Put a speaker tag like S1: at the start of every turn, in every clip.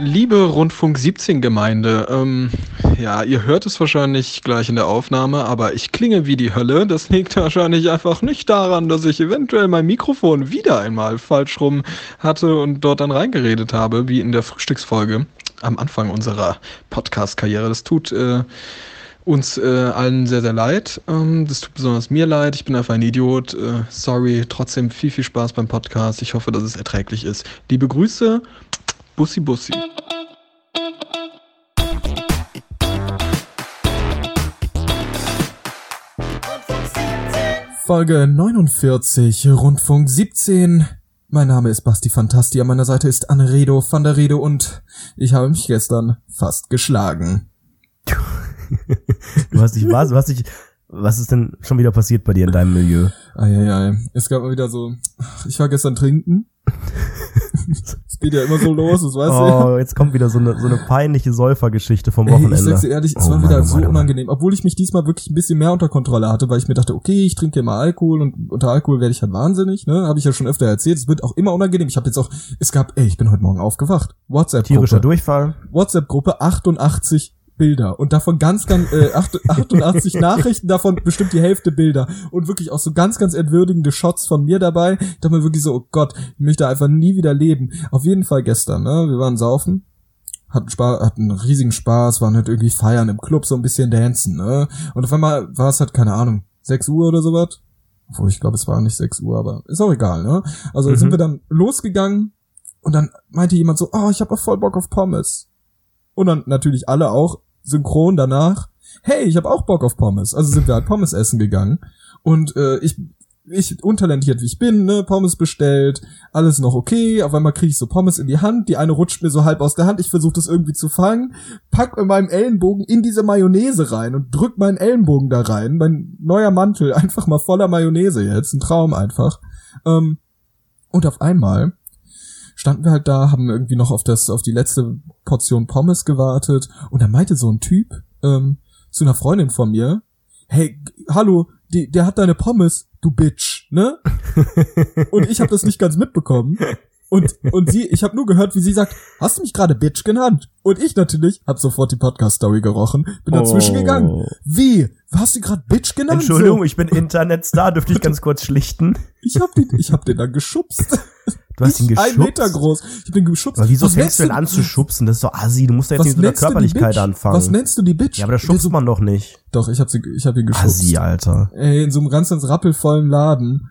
S1: Liebe Rundfunk 17 Gemeinde, ähm, ja, ihr hört es wahrscheinlich gleich in der Aufnahme, aber ich klinge wie die Hölle. Das liegt wahrscheinlich einfach nicht daran, dass ich eventuell mein Mikrofon wieder einmal falsch rum hatte und dort dann reingeredet habe, wie in der Frühstücksfolge am Anfang unserer Podcast-Karriere. Das tut äh, uns äh, allen sehr, sehr leid. Ähm, das tut besonders mir leid. Ich bin einfach ein Idiot. Äh, sorry. Trotzdem viel, viel Spaß beim Podcast. Ich hoffe, dass es erträglich ist. Liebe Grüße. Bussi Bussi.
S2: Folge 49, Rundfunk 17. Mein Name ist Basti Fantasti, an meiner Seite ist Anredo van der Rede und ich habe mich gestern fast geschlagen.
S3: du hast dich was? Du hast dich was ist denn schon wieder passiert bei dir in deinem Milieu?
S2: Eieiei. Es gab mal wieder so, ich war gestern trinken. Es geht ja immer so los, das weißt
S3: oh, du. Oh, jetzt kommt wieder so eine, so eine peinliche Säufergeschichte vom Wochenende. Ey,
S2: ich sag's dir ehrlich, es oh, war wieder Mann, so Mann, unangenehm. Mann. Obwohl ich mich diesmal wirklich ein bisschen mehr unter Kontrolle hatte, weil ich mir dachte, okay, ich trinke immer Alkohol und unter Alkohol werde ich halt wahnsinnig, ne? Habe ich ja schon öfter erzählt. Es wird auch immer unangenehm. Ich habe jetzt auch, es gab, ey, ich bin heute Morgen aufgewacht. WhatsApp-Gruppe.
S3: Tierischer Durchfall.
S2: WhatsApp-Gruppe 88 Bilder und davon ganz, ganz, äh, 88 Nachrichten, davon bestimmt die Hälfte Bilder und wirklich auch so ganz, ganz entwürdigende Shots von mir dabei. Da man wirklich so, oh Gott, ich möchte einfach nie wieder leben. Auf jeden Fall gestern, ne, wir waren saufen, hatten Spaß, hatten riesigen Spaß, waren halt irgendwie feiern im Club, so ein bisschen dancen, ne, und auf einmal war es halt, keine Ahnung, 6 Uhr oder sowas. Obwohl, ich glaube, es war nicht 6 Uhr, aber ist auch egal, ne. Also mhm. sind wir dann losgegangen und dann meinte jemand so, oh, ich habe voll Bock auf Pommes. Und dann natürlich alle auch, synchron danach, hey, ich habe auch Bock auf Pommes. Also sind wir halt Pommes essen gegangen. Und äh, ich, ich untalentiert wie ich bin, ne, Pommes bestellt, alles noch okay, auf einmal kriege ich so Pommes in die Hand, die eine rutscht mir so halb aus der Hand, ich versuche das irgendwie zu fangen, pack mit meinem Ellenbogen in diese Mayonnaise rein und drück meinen Ellenbogen da rein, mein neuer Mantel, einfach mal voller Mayonnaise jetzt, ein Traum einfach. Ähm, und auf einmal standen wir halt da, haben irgendwie noch auf das, auf die letzte Portion Pommes gewartet und da meinte so ein Typ ähm, zu einer Freundin von mir, hey, hallo, die, der hat deine Pommes, du Bitch, ne? und ich habe das nicht ganz mitbekommen. Und, und sie, ich habe nur gehört, wie sie sagt, hast du mich gerade Bitch genannt? Und ich natürlich hab sofort die Podcast-Story gerochen, bin dazwischen oh. gegangen. Wie? Hast du gerade Bitch genannt?
S3: Entschuldigung, so? ich bin Internetstar, dürfte ich ganz kurz schlichten?
S2: Ich hab den, ich hab den dann geschubst.
S3: Du hast ihn geschubst.
S2: Ein Meter groß. Ich bin geschubst.
S3: Aber wieso was fängst du denn an zu schubsen? Das ist doch assi. Du musst ja jetzt nicht mit so einer Körperlichkeit anfangen.
S2: Was nennst du die Bitch?
S3: Ja, aber das schubst so, man doch nicht.
S2: Doch, ich hab sie, ich hab ihn geschubst.
S3: Assi, Alter.
S2: Ey, in so einem ganz, ganz rappelvollen Laden.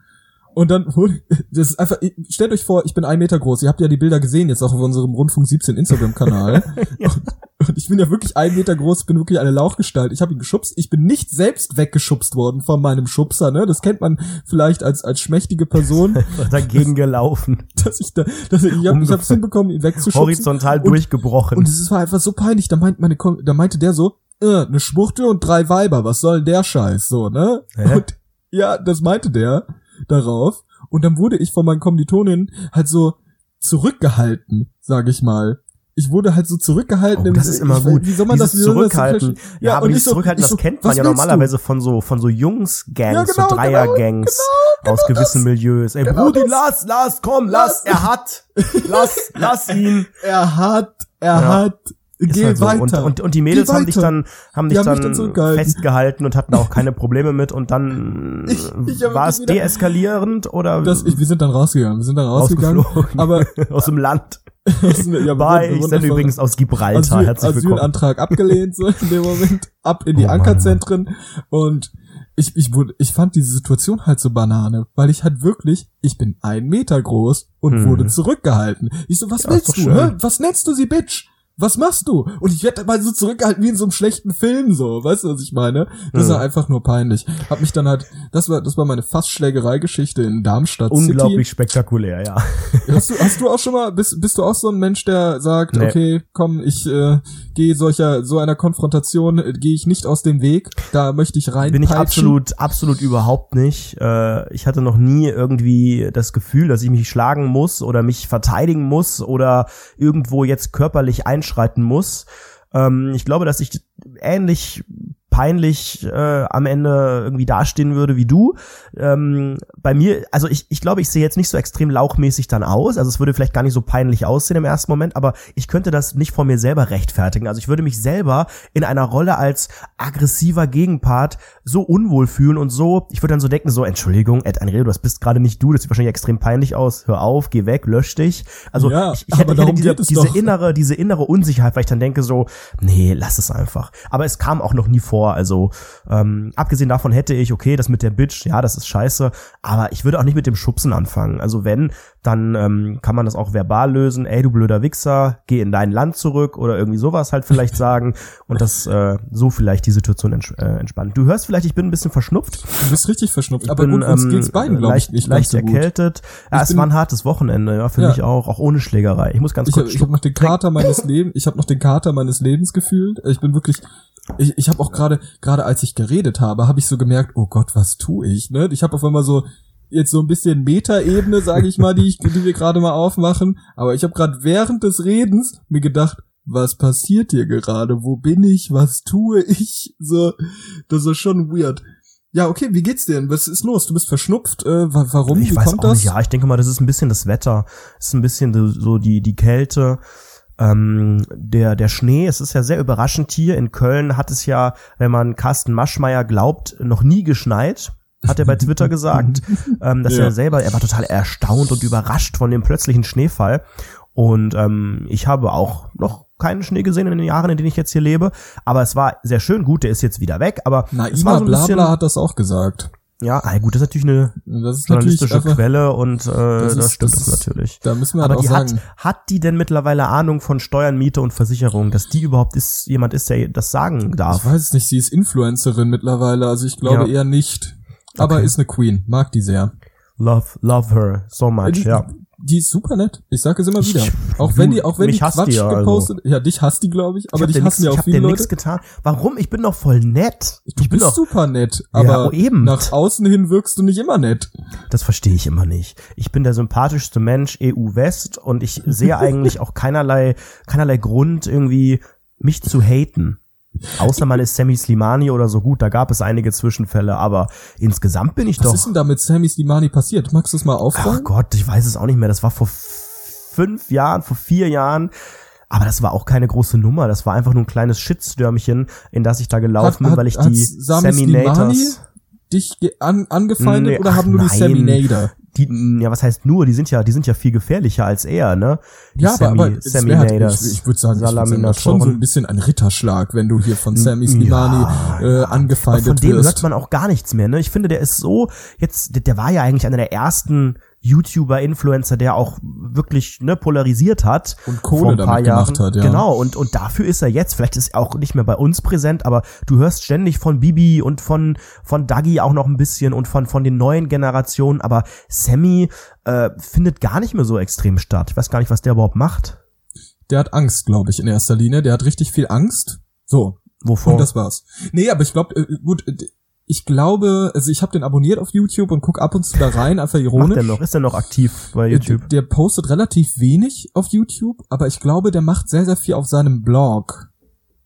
S2: Und dann, das ist einfach, stellt euch vor, ich bin ein Meter groß. Ihr habt ja die Bilder gesehen jetzt auch auf unserem Rundfunk 17 Instagram-Kanal. ja. und, und, ich bin ja wirklich ein Meter groß, bin wirklich eine Lauchgestalt. Ich habe ihn geschubst. Ich bin nicht selbst weggeschubst worden von meinem Schubser, ne? Das kennt man vielleicht als, als schmächtige Person.
S3: dagegen gelaufen.
S2: Dass ich da, dass ich, ich, hab, ich hab's hinbekommen, ihn wegzuschubsen.
S3: Horizontal und, durchgebrochen.
S2: Und es war einfach so peinlich. Da meint meine, da meinte der so, äh, eine Schwuchtel und drei Weiber, was soll denn der Scheiß, so, ne? Hä? Und ja, das meinte der darauf. Und dann wurde ich von meinen Kommilitonen halt so zurückgehalten, sag ich mal. Ich wurde halt so zurückgehalten.
S3: Oh, das ist immer
S2: ich,
S3: gut.
S2: Wie soll man
S3: dieses
S2: das
S3: zurückhalten? Das ja, ja, aber dieses so, Zurückhalten, das so, kennt man ja normalerweise von so von so Jungsgangs, ja, genau, so Dreiergangs genau, genau, aus genau gewissen das. Milieus. Ey, genau Brudi, lass, lass, komm, lass, lass er hat, lass, lass ihn.
S2: Er hat, er ja. hat. Geh halt so. weiter.
S3: Und, und, und die Mädels haben dich dann, haben dich dann, dann festgehalten und hatten auch keine Probleme mit und dann ich, ich war es deeskalierend oder?
S2: Das, ich, wir sind dann rausgegangen, wir sind dann rausgegangen, aber
S3: aus dem Land. ja, Bye, ich sende übrigens aus Gibraltar. Asyl,
S2: Herzlich willkommen. Asylantrag abgelehnt, so in dem Moment, ab in die oh, Ankerzentren und ich, ich, wurde, ich fand diese Situation halt so Banane, weil ich halt wirklich, ich bin ein Meter groß und hm. wurde zurückgehalten. Ich so, was ja, willst du? Hä? Was nennst du sie, Bitch? Was machst du? Und ich werde mal so zurückgehalten wie in so einem schlechten Film, so, weißt du, was ich meine? Das mhm. war einfach nur peinlich. Hab mich dann halt, das war, das war meine Fassschlägerei-Geschichte in Darmstadt
S3: Unglaublich
S2: City.
S3: spektakulär, ja.
S2: Hast du, hast du auch schon mal, bist, bist du auch so ein Mensch, der sagt, nee. okay, komm, ich äh, gehe solcher, so einer Konfrontation, äh, gehe ich nicht aus dem Weg, da möchte ich rein.
S3: Bin ich absolut, absolut überhaupt nicht. Äh, ich hatte noch nie irgendwie das Gefühl, dass ich mich schlagen muss oder mich verteidigen muss oder irgendwo jetzt körperlich einschreiten muss. Ähm, ich glaube, dass ich ähnlich peinlich äh, am Ende irgendwie dastehen würde wie du. Ähm, bei mir, also ich, ich glaube, ich sehe jetzt nicht so extrem lauchmäßig dann aus. Also es würde vielleicht gar nicht so peinlich aussehen im ersten Moment, aber ich könnte das nicht vor mir selber rechtfertigen. Also ich würde mich selber in einer Rolle als aggressiver Gegenpart so unwohl fühlen und so, ich würde dann so denken, so, Entschuldigung, Ed Anredo, das bist gerade nicht du, das sieht wahrscheinlich extrem peinlich aus, hör auf, geh weg, lösch dich. Also ja, ich, ich hätte, ich hätte diese, diese innere, diese innere Unsicherheit, weil ich dann denke so, nee, lass es einfach. Aber es kam auch noch nie vor, also ähm, abgesehen davon hätte ich, okay, das mit der Bitch, ja, das ist scheiße, aber ich würde auch nicht mit dem Schubsen anfangen. Also wenn, dann ähm, kann man das auch verbal lösen, ey, du blöder Wichser, geh in dein Land zurück oder irgendwie sowas halt vielleicht sagen und das äh, so vielleicht die Situation ents äh, entspannen. Du hörst vielleicht, ich bin ein bisschen verschnupft.
S2: Du bist richtig verschnupft,
S3: ich aber bin, gut, uns ähm, geht's beiden, glaube ich, nicht leicht so erkältet. Ja, es war ein hartes Wochenende, ja, für ja. mich auch, auch ohne Schlägerei. Ich muss ganz kurz
S2: Ich, ich habe noch den Kater meines Lebens, ich habe noch den Kater meines Lebens gefühlt. Ich bin wirklich ich, ich habe auch gerade gerade als ich geredet habe, habe ich so gemerkt, oh Gott, was tue ich, ne? Ich habe auf einmal so jetzt so ein bisschen Metaebene, sage ich mal, die, ich, die wir gerade mal aufmachen. Aber ich habe gerade während des Redens mir gedacht, was passiert hier gerade? Wo bin ich? Was tue ich? So, das ist schon weird. Ja, okay, wie geht's dir denn? Was ist los? Du bist verschnupft. Äh, warum?
S3: Ich
S2: wie
S3: weiß kommt auch das? Nicht. Ja, ich denke mal, das ist ein bisschen das Wetter. Es ist ein bisschen so die die Kälte. Ähm, der, der Schnee, es ist ja sehr überraschend hier. In Köln hat es ja, wenn man Carsten Maschmeyer glaubt, noch nie geschneit hat er bei Twitter gesagt, ähm, dass ja. er selber, er war total erstaunt und überrascht von dem plötzlichen Schneefall. Und ähm, ich habe auch noch keinen Schnee gesehen in den Jahren, in denen ich jetzt hier lebe. Aber es war sehr schön. Gut, der ist jetzt wieder weg. Aber
S2: Na,
S3: es
S2: war so ein Blabla bisschen, hat das auch gesagt.
S3: Ja, ah, gut, das ist natürlich eine das ist journalistische natürlich Quelle und äh, das, ist, das stimmt das, das natürlich.
S2: Da müssen wir
S3: Aber
S2: halt
S3: die
S2: sagen.
S3: hat, hat die denn mittlerweile Ahnung von Steuern, Miete und Versicherung, dass die überhaupt ist, jemand ist, der das sagen darf?
S2: Ich weiß es nicht, sie ist Influencerin mittlerweile, also ich glaube ja. eher nicht. Aber okay. ist eine Queen, mag die sehr.
S3: Love, love her so much,
S2: die,
S3: ja.
S2: Die ist super nett. Ich sage es immer wieder. Auch wenn die, auch wenn die Quatsch die ja, also. gepostet, also. ja, dich hasst die, glaube ich, aber ich dich hassen ja auch viele Leute. Ich
S3: hab getan. Warum? Ich bin doch voll nett.
S2: Du ich bin doch super nett, aber ja, oh, eben. nach außen hin wirkst du nicht immer nett.
S3: Das verstehe ich immer nicht. Ich bin der sympathischste Mensch EU West und ich sehe eigentlich auch keinerlei, keinerlei Grund irgendwie mich zu haten. Außer man ist Sammy Slimani oder so gut, da gab es einige Zwischenfälle, aber insgesamt bin ich
S2: Was
S3: doch.
S2: Was ist denn da mit Sammy Slimani passiert? Magst du es mal aufrollen?
S3: Ach Gott, ich weiß es auch nicht mehr. Das war vor fünf Jahren, vor vier Jahren. Aber das war auch keine große Nummer. Das war einfach nur ein kleines Shitstürmchen, in das ich da gelaufen hat, bin, weil ich die Sammy Nators
S2: dich an, angefeindet nee, oder haben nur die Sammy Nader?
S3: Die, ja, was heißt nur, die sind ja, die sind ja viel gefährlicher als er, ne?
S2: Die ja, Sammy, aber, aber Sammy halt, ich, ich würde sagen, das schon so ein bisschen ein Ritterschlag, wenn du hier von Sammy Slimani ja, äh, angefeindet wirst. Von dem
S3: hört man auch gar nichts mehr, ne? Ich finde, der ist so, jetzt, der, der war ja eigentlich einer der ersten YouTuber, Influencer, der auch wirklich ne, polarisiert hat
S2: und Kohle damit Jahren. gemacht hat, ja.
S3: Genau, und, und dafür ist er jetzt, vielleicht ist er auch nicht mehr bei uns präsent, aber du hörst ständig von Bibi und von, von Dagi auch noch ein bisschen und von, von den neuen Generationen, aber Sammy äh, findet gar nicht mehr so extrem statt. Ich weiß gar nicht, was der überhaupt macht.
S2: Der hat Angst, glaube ich, in erster Linie. Der hat richtig viel Angst. So.
S3: Wovor?
S2: Und das war's. Nee, aber ich glaube, äh, gut, ich glaube, also ich habe den abonniert auf YouTube und guck ab und zu da rein, einfach ironisch. Macht
S3: der noch? Ist der noch aktiv bei YouTube?
S2: Der, der postet relativ wenig auf YouTube, aber ich glaube, der macht sehr, sehr viel auf seinem Blog.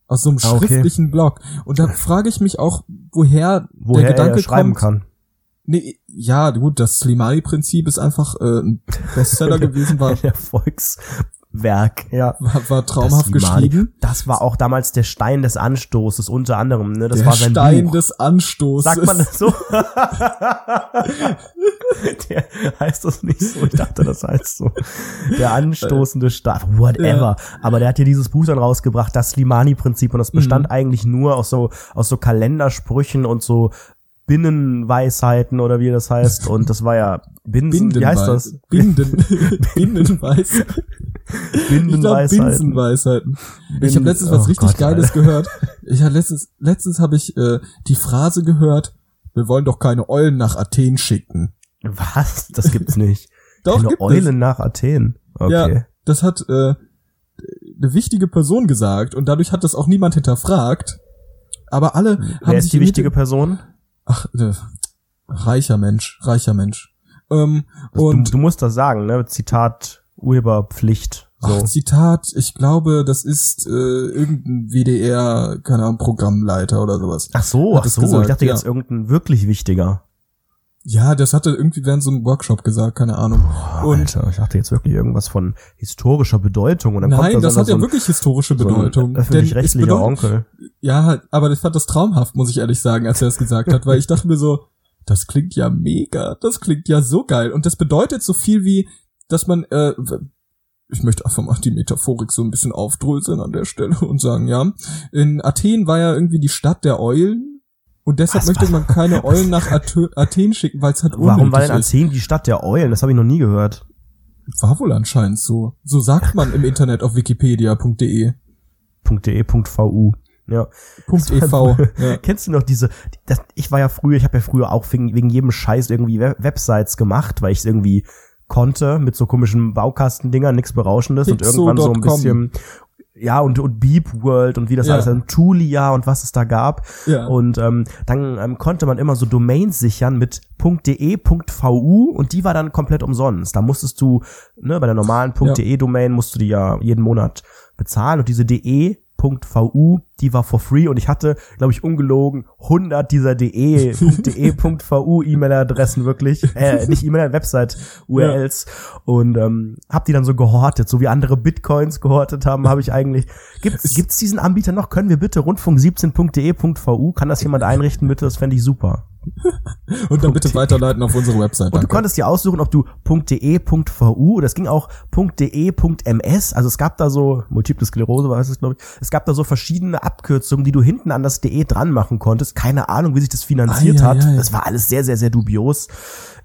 S2: Aus so einem ah, okay. schriftlichen Blog. Und da frage ich mich auch, woher,
S3: woher der Gedanke er schreiben kommt. Kann.
S2: Nee, ja, gut, das Slimani-Prinzip ist einfach äh, ein Bestseller gewesen, war
S3: der Volks Werk, ja.
S2: War, war traumhaft das geschrieben.
S3: Das war auch damals der Stein des Anstoßes, unter anderem, ne? Das
S2: der
S3: war sein
S2: Stein
S3: Buch.
S2: des Anstoßes.
S3: Sagt man das so? der heißt das nicht so, ich dachte, das heißt so. Der anstoßende Stein, whatever. Ja. Aber der hat hier dieses Buch dann rausgebracht, das Limani-Prinzip, und das bestand mhm. eigentlich nur aus so, aus so Kalendersprüchen und so Binnenweisheiten oder wie das heißt. Und das war ja Binsen, wie heißt das?
S2: Binden. Binnenweisheiten.
S3: Bindenweisheiten.
S2: Binsenweisheiten. Binden, ich habe letztens was oh richtig Gott, Geiles Alter. gehört. Ich habe letztens, letztens habe ich äh, die Phrase gehört, wir wollen doch keine Eulen nach Athen schicken.
S3: Was? Das gibt's nicht.
S2: doch,
S3: keine
S2: gibt
S3: Eulen es. nach Athen. Okay.
S2: Ja, das hat äh, eine wichtige Person gesagt und dadurch hat das auch niemand hinterfragt. Aber alle
S3: Wer haben ist sich die wichtige Person?
S2: Ach, äh, reicher Mensch, reicher Mensch. Ähm,
S3: und
S2: du,
S3: du musst das sagen, ne? Zitat Urheberpflicht
S2: So. Ach, Zitat, ich glaube, das ist äh, irgendein WDR, keine Ahnung, Programmleiter oder sowas.
S3: Ach so, ach so, gesagt, ich dachte ja. jetzt irgendein wirklich wichtiger.
S2: Ja, das hatte irgendwie während so einem Workshop gesagt, keine Ahnung.
S3: Oh, und Alter, ich dachte jetzt wirklich irgendwas von historischer Bedeutung. Und dann
S2: nein,
S3: kommt
S2: das hat ja so wirklich historische Bedeutung.
S3: So öffentlich-rechtlicher Onkel.
S2: Ja, aber ich fand das traumhaft, muss ich ehrlich sagen, als er das gesagt hat, weil ich dachte mir so, das klingt ja mega, das klingt ja so geil. Und das bedeutet so viel wie, dass man, äh, ich möchte einfach mal die Metaphorik so ein bisschen aufdröseln an der Stelle und sagen, ja, in Athen war ja irgendwie die Stadt der Eulen und deshalb was, möchte was, man keine Eulen nach Athen schicken, weil es halt
S3: unnötig Warum war denn Athen die Stadt der Eulen? Das habe ich noch nie gehört.
S2: War wohl anscheinend so. So sagt man im Internet auf wikipedia.de.
S3: .de.vu. Ja.
S2: .ev.
S3: Ja. Kennst du noch diese, das, ich war ja früher, ich habe ja früher auch wegen, wegen jedem Scheiß irgendwie Websites gemacht, weil ich irgendwie konnte mit so komischen Baukastendingern, nichts Berauschendes Pixo. und irgendwann so ein bisschen ja, und, und Beep World und wie das ja. alles, dann Tulia und was es da gab. Ja. Und ähm, dann ähm, konnte man immer so Domains sichern mit .de.vu und die war dann komplett umsonst. Da musstest du, ne, bei der normalen .de-Domain musst du die ja jeden Monat bezahlen und diese de .vu, die war for free und ich hatte, glaube ich, ungelogen 100 dieser de, de.vu E-Mail-Adressen wirklich, äh, nicht E-Mail, Website-URLs ja. und ähm, habe die dann so gehortet, so wie andere Bitcoins gehortet haben, habe ich eigentlich, gibt's, gibt's diesen Anbieter noch? Können wir bitte rundfunk17.de.vu, kann das jemand einrichten bitte? Das fände ich super.
S2: Und dann bitte weiterleiten auf unsere Website.
S3: Und du konntest dir aussuchen, ob du .de.vu, das ging auch .de.ms, also es gab da so, Multiple Sklerose war es, glaube ich, es gab da so verschiedene Abkürzungen, die du hinten an das de dran machen konntest. Keine Ahnung, wie sich das finanziert ah, ja, hat. Ja, ja. Das war alles sehr, sehr, sehr dubios.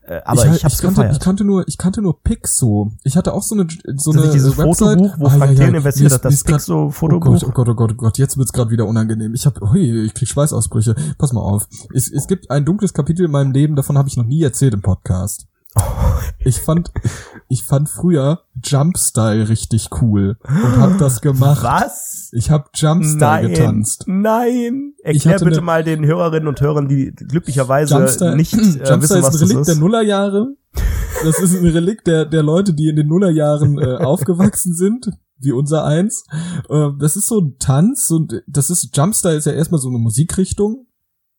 S3: Äh, aber ich, ich, hab's
S2: ich kannte, gefeiert. ich kannte nur, ich kannte nur Pixo. Ich hatte auch so eine, so
S3: eine dieses Website. Fotobuch, wo ah, Frank ja, ja. investiert hat, das Pixo-Fotobuch.
S2: Oh Gott, oh Gott, oh Gott, oh Gott, jetzt wird's gerade wieder unangenehm. Ich hab, hui, ich krieg Schweißausbrüche. Pass mal auf. Es, es gibt ein dunkles Kapitel in meinem Leben, davon habe ich noch nie erzählt im Podcast. Ich fand, ich fand früher Jumpstyle richtig cool und hab das gemacht.
S3: Was?
S2: Ich hab Jumpstyle getanzt.
S3: Nein. Erklär bitte mal den Hörerinnen und Hörern, die glücklicherweise Jumpstyle, nicht äh, Jumpstyle wissen, was
S2: ist ein Relikt der Nullerjahre. Das ist ein Relikt der, der Leute, die in den Nullerjahren äh, aufgewachsen sind, wie unser eins. Äh, das ist so ein Tanz und das ist Jumpstyle ist ja erstmal so eine Musikrichtung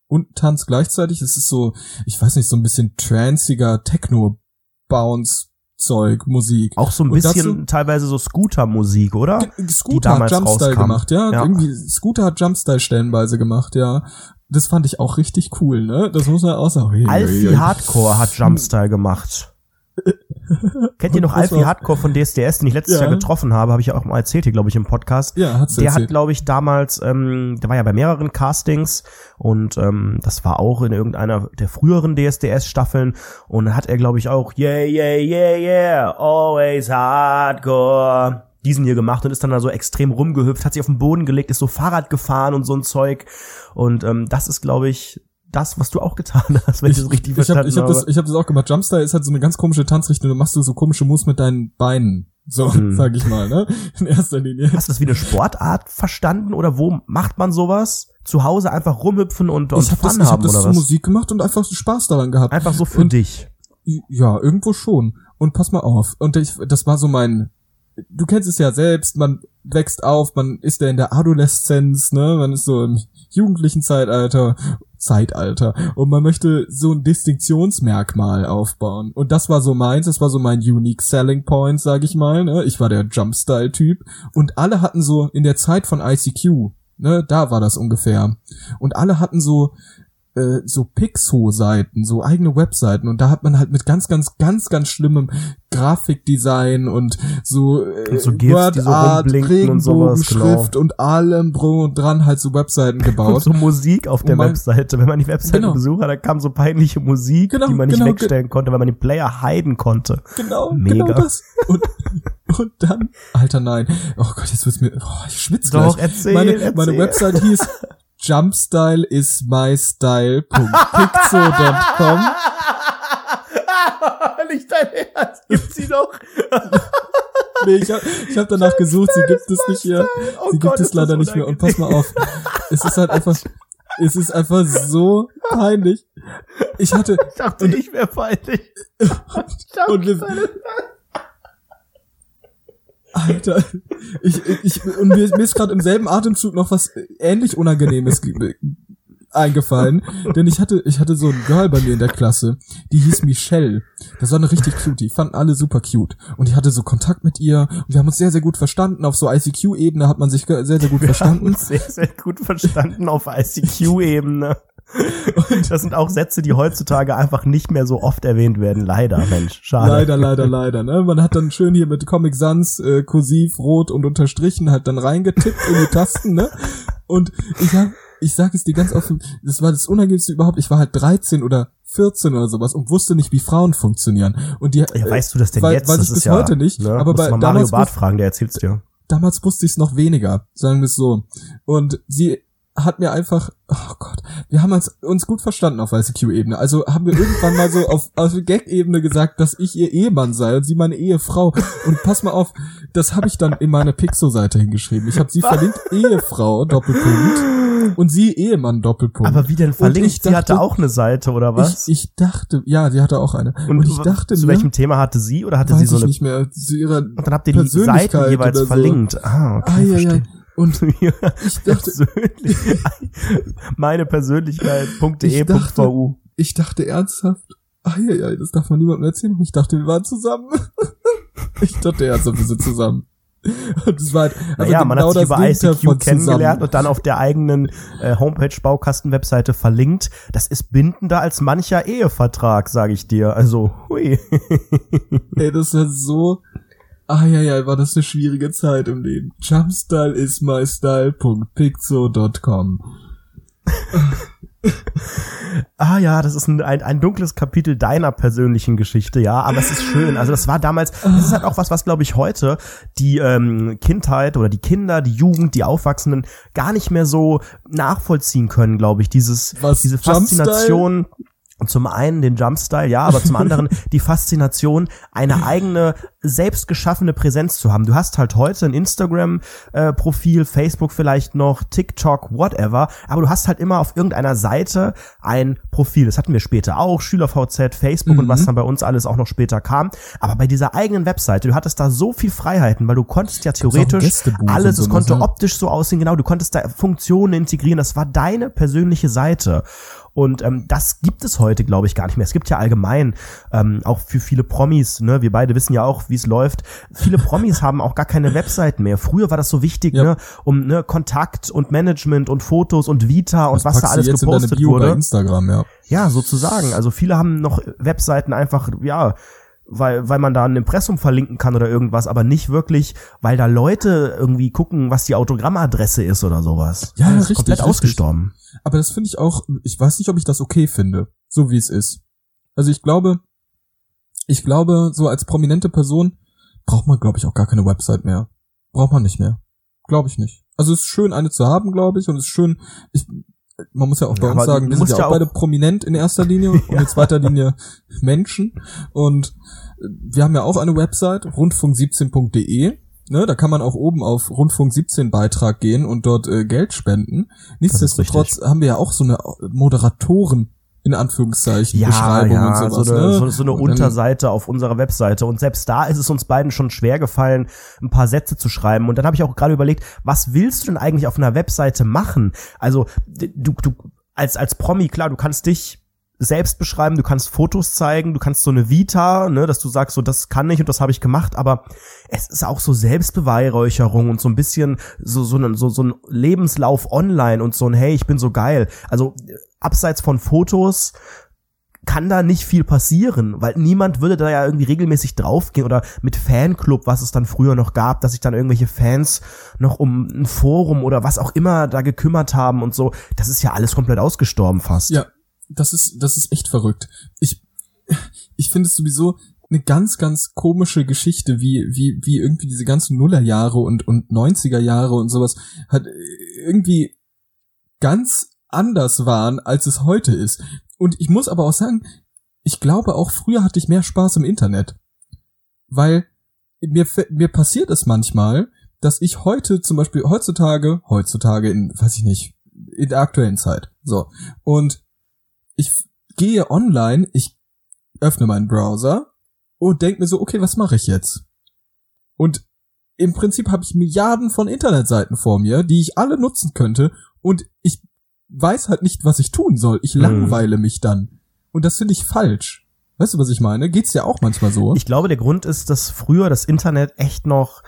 S2: und Tanz gleichzeitig. Es ist so, ich weiß nicht, so ein bisschen tranziger Techno-Bounce Zeug, Musik.
S3: Auch so ein bisschen dazu, teilweise so Scooter-Musik, oder?
S2: Scooter hat Jumpstyle rauskam. gemacht, ja? ja. Irgendwie, Scooter hat Jumpstyle stellenweise gemacht, ja. Das fand ich auch richtig cool, ne? Das muss man auch sagen.
S3: Alfie Hardcore hat Jumpstyle gemacht. Kennt ihr noch Alfie Hardcore von DSDS, den ich letztes ja. Jahr getroffen habe, habe ich ja auch mal erzählt hier, glaube ich, im Podcast.
S2: Ja, hat's
S3: Der
S2: erzählt.
S3: hat, glaube ich, damals, ähm, der war ja bei mehreren Castings und ähm, das war auch in irgendeiner der früheren DSDS-Staffeln und hat er, glaube ich, auch Yeah, yeah, yeah, yeah, always Hardcore diesen hier gemacht und ist dann da so extrem rumgehüpft, hat sich auf den Boden gelegt, ist so Fahrrad gefahren und so ein Zeug. Und ähm, das ist, glaube ich, das, was du auch getan hast, wenn ich, ich das richtig verstanden
S2: ich hab, ich hab habe. Das, ich habe das auch gemacht. Jumpstyle ist halt so eine ganz komische Tanzrichtung. Du machst so, so komische Moves mit deinen Beinen. So, hm. sag ich mal, ne? In erster Linie.
S3: Hast du das wie eine Sportart verstanden oder wo macht man sowas? Zu Hause einfach rumhüpfen und, und
S2: ich hab Fun das, ich hab das was? Musik gemacht und einfach Spaß daran gehabt.
S3: Einfach so für
S2: und,
S3: dich.
S2: Ja, irgendwo schon. Und pass mal auf. Und ich, das war so mein, du kennst es ja selbst, man wächst auf, man ist ja in der Adoleszenz, ne? Man ist so im jugendlichen Zeitalter Zeitalter. Und man möchte so ein Distinktionsmerkmal aufbauen. Und das war so meins, das war so mein unique selling point, sag ich mal. Ne? Ich war der Jumpstyle-Typ. Und alle hatten so in der Zeit von ICQ, ne, da war das ungefähr. Und alle hatten so äh, so Pixo-Seiten, so eigene Webseiten und da hat man halt mit ganz, ganz, ganz, ganz schlimmem Grafikdesign und so,
S3: äh, und so GIFs, Wordart, so
S2: Regenbogenschrift genau. und allem und dran halt so Webseiten gebaut. Und
S3: so Musik auf der man, Webseite. Wenn man die Webseite genau. besucht hat, da kam so peinliche Musik, genau, die man nicht genau, wegstellen konnte, weil man den Player heiden konnte.
S2: Genau, Mega. genau das. Und, und dann, Alter, nein. Oh Gott, jetzt wird's mir, oh, ich schwitze
S3: Doch, gleich. erzähl,
S2: meine,
S3: erzähl.
S2: meine Website hieß Jumpstyle is my style.pixo.com.
S3: Nicht dein Ernst, gibt's sie noch?
S2: nee, ich hab, ich hab danach gesucht, sie gibt es nicht mehr. Oh sie Gott, gibt es leider nicht mehr. Und pass mal auf, es ist halt einfach, es ist einfach so peinlich. Ich hatte.
S3: Ich dachte, und, ich wäre peinlich.
S2: und wir, Alter, ich, ich, und mir, mir ist gerade im selben Atemzug noch was ähnlich Unangenehmes eingefallen, denn ich hatte, ich hatte so ein Girl bei mir in der Klasse, die hieß Michelle. Das war eine richtig cute, die fanden alle super cute. Und ich hatte so Kontakt mit ihr und wir haben uns sehr, sehr gut verstanden. Auf so ICQ-Ebene hat man sich sehr, sehr gut wir verstanden. Haben uns
S3: sehr, sehr gut verstanden auf ICQ-Ebene. Und das sind auch Sätze, die heutzutage einfach nicht mehr so oft erwähnt werden. Leider, Mensch. Schade.
S2: Leider, leider, leider. Ne? Man hat dann schön hier mit Comic Sans, äh, kursiv, rot und unterstrichen halt dann reingetippt in die Tasten, ne? Und ich hab ich sage es dir ganz offen, das war das Unangenehmste überhaupt. Ich war halt 13 oder 14 oder sowas und wusste nicht, wie Frauen funktionieren. Und die,
S3: ja, weißt du das denn
S2: weil,
S3: jetzt?
S2: Weiß das ich bis ja, heute nicht. Ne? Aber bei
S3: Mario damals Bart fragen, der erzählt's dir.
S2: Damals wusste ich es noch weniger, sagen wir es so. Und sie hat mir einfach, oh Gott, wir haben uns, uns gut verstanden auf ICQ-Ebene. Also haben wir irgendwann mal so auf, auf Gag-Ebene gesagt, dass ich ihr Ehemann sei und sie meine Ehefrau. Und pass mal auf, das habe ich dann in meine Pixo-Seite hingeschrieben. Ich habe sie verlinkt, Ehefrau, Doppelpunkt, und sie Ehemann, Doppelpunkt.
S3: Aber wie denn verlinkt? sie hatte auch eine Seite, oder was?
S2: Ich, ich dachte, ja, sie hatte auch eine. Und, und ich dachte
S3: Zu mir, welchem Thema hatte sie, oder hatte sie so eine...
S2: nicht mehr, zu ihrer
S3: Und dann habt ihr die Seiten jeweils verlinkt. Ah, okay, ah, ja, ja.
S2: Und ich dachte,
S3: meine Persönlichkeit.de.vu.
S2: Ich dachte ernsthaft, ah ja, ja, das darf man niemandem erzählen. Ich dachte, wir waren zusammen. ich dachte ernsthaft, wir sind zusammen. Und das war halt,
S3: also naja, genau man hat sich über ICQ kennengelernt und dann auf der eigenen äh, Homepage-Baukasten-Webseite verlinkt. Das ist bindender als mancher Ehevertrag, sage ich dir. Also, hui.
S2: Ey, das ist so, Ah ja, ja, war das eine schwierige Zeit im Leben. Jumpstyle is my style.pixo.com.
S3: ah ja, das ist ein, ein, ein dunkles Kapitel deiner persönlichen Geschichte, ja, aber es ist schön. Also das war damals, das ist halt auch was, was glaube ich heute die ähm, Kindheit oder die Kinder, die Jugend, die Aufwachsenden gar nicht mehr so nachvollziehen können, glaube ich. Dieses, was, diese Faszination. Jumpstyle? Zum einen den Jumpstyle, ja, aber zum anderen die Faszination, eine eigene selbst geschaffene Präsenz zu haben. Du hast halt heute ein Instagram-Profil, äh, Facebook vielleicht noch, TikTok, whatever, aber du hast halt immer auf irgendeiner Seite ein Profil. Das hatten wir später auch, SchülerVZ, Facebook mhm. und was dann bei uns alles auch noch später kam. Aber bei dieser eigenen Webseite, du hattest da so viel Freiheiten, weil du konntest ja theoretisch alles, es konnte optisch so aussehen, genau, du konntest da Funktionen integrieren, das war deine persönliche Seite. Und ähm, das gibt es heute, glaube ich, gar nicht mehr. Es gibt ja allgemein ähm, auch für viele Promis, ne, wir beide wissen ja auch, wie es läuft. Viele Promis haben auch gar keine Webseiten mehr. Früher war das so wichtig, ja. ne, um ne, Kontakt und Management und Fotos und Vita und was da alles gepostet wurde.
S2: Instagram, ja.
S3: Ja, sozusagen. Also viele haben noch Webseiten einfach, ja, weil, weil man da ein Impressum verlinken kann oder irgendwas, aber nicht wirklich, weil da Leute irgendwie gucken, was die Autogrammadresse ist oder sowas.
S2: Ja, das ist richtig,
S3: komplett richtig. ausgestorben.
S2: Aber das finde ich auch, ich weiß nicht, ob ich das okay finde, so wie es ist. Also ich glaube, ich glaube, so als prominente Person braucht man, glaube ich, auch gar keine Website mehr. Braucht man nicht mehr. Glaube ich nicht. Also es ist schön, eine zu haben, glaube ich, und es ist schön, ich, man muss ja auch bei ja, uns sagen, wir sind ja auch, auch beide prominent in erster Linie und in zweiter Linie Menschen. Und wir haben ja auch eine Website, rundfunk17.de. Ne, da kann man auch oben auf Rundfunk 17 Beitrag gehen und dort äh, Geld spenden. Nichtsdestotrotz haben wir ja auch so eine Moderatoren in Anführungszeichen
S3: ja,
S2: Beschreibung
S3: ja,
S2: und sowas.
S3: So eine, ne? so, so eine Unterseite auf unserer Webseite. Und selbst da ist es uns beiden schon schwer gefallen, ein paar Sätze zu schreiben. Und dann habe ich auch gerade überlegt, was willst du denn eigentlich auf einer Webseite machen? Also du, du als als Promi klar, du kannst dich selbst beschreiben, du kannst Fotos zeigen, du kannst so eine Vita, ne, dass du sagst, so das kann ich und das habe ich gemacht, aber es ist auch so Selbstbeweihräucherung und so ein bisschen so so ein, so, so ein Lebenslauf online und so ein hey, ich bin so geil. Also abseits von Fotos kann da nicht viel passieren, weil niemand würde da ja irgendwie regelmäßig draufgehen oder mit Fanclub, was es dann früher noch gab, dass sich dann irgendwelche Fans noch um ein Forum oder was auch immer da gekümmert haben und so. Das ist ja alles komplett ausgestorben fast.
S2: Ja, das ist, das ist echt verrückt. Ich, ich finde es sowieso eine ganz, ganz komische Geschichte, wie, wie, wie irgendwie diese ganzen Nullerjahre und, und 90er Jahre und sowas hat irgendwie ganz anders waren, als es heute ist. Und ich muss aber auch sagen, ich glaube auch früher hatte ich mehr Spaß im Internet. Weil mir, mir passiert es manchmal, dass ich heute zum Beispiel heutzutage, heutzutage in, weiß ich nicht, in der aktuellen Zeit, so, und ich gehe online, ich öffne meinen Browser und denke mir so, okay, was mache ich jetzt? Und im Prinzip habe ich Milliarden von Internetseiten vor mir, die ich alle nutzen könnte und ich weiß halt nicht, was ich tun soll. Ich hm. langweile hm. mich dann. Und das finde ich falsch. Weißt du, was ich meine? Geht's dir auch manchmal so?
S3: Ich glaube, der Grund ist, dass früher das Internet echt noch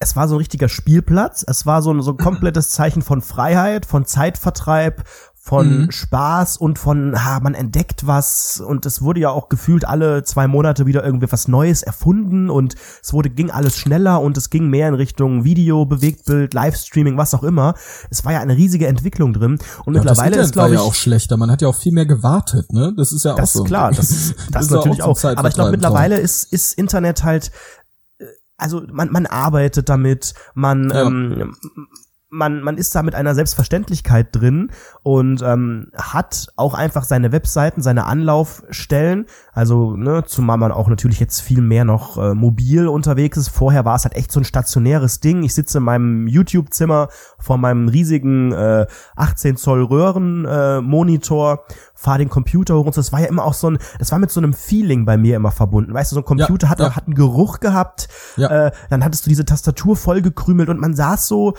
S3: es war so ein richtiger Spielplatz, es war so ein, so ein komplettes Zeichen von Freiheit, von Zeitvertreib, von mhm. Spaß und von, ha, man entdeckt was und es wurde ja auch gefühlt alle zwei Monate wieder irgendwie was Neues erfunden und es wurde, ging alles schneller und es ging mehr in Richtung Video, Bewegtbild, Livestreaming, was auch immer. Es war ja eine riesige Entwicklung drin und ja, mittlerweile
S2: ist,
S3: glaube
S2: ich, ja auch schlechter. Man hat ja auch viel mehr gewartet, ne? Das ist ja auch
S3: das
S2: so.
S3: Ist klar, das, das, ist natürlich auch. auch. Aber ich glaube, mittlerweile ist, ist Internet halt, äh, also man, man arbeitet damit, man, ja. ähm, man, man ist da mit einer Selbstverständlichkeit drin und ähm, hat auch einfach seine Webseiten, seine Anlaufstellen. Also, ne, zumal man auch natürlich jetzt viel mehr noch äh, mobil unterwegs ist. Vorher war es halt echt so ein stationäres Ding. Ich sitze in meinem YouTube-Zimmer vor meinem riesigen äh, 18 Zoll Röhren-Monitor, äh, fahre den Computer hoch und so. Das war ja immer auch so ein, das war mit so einem Feeling bei mir immer verbunden. Weißt du, so ein Computer ja, hat, ja. hat einen Geruch gehabt, ja. äh, dann hattest du diese Tastatur vollgekrümelt und man saß so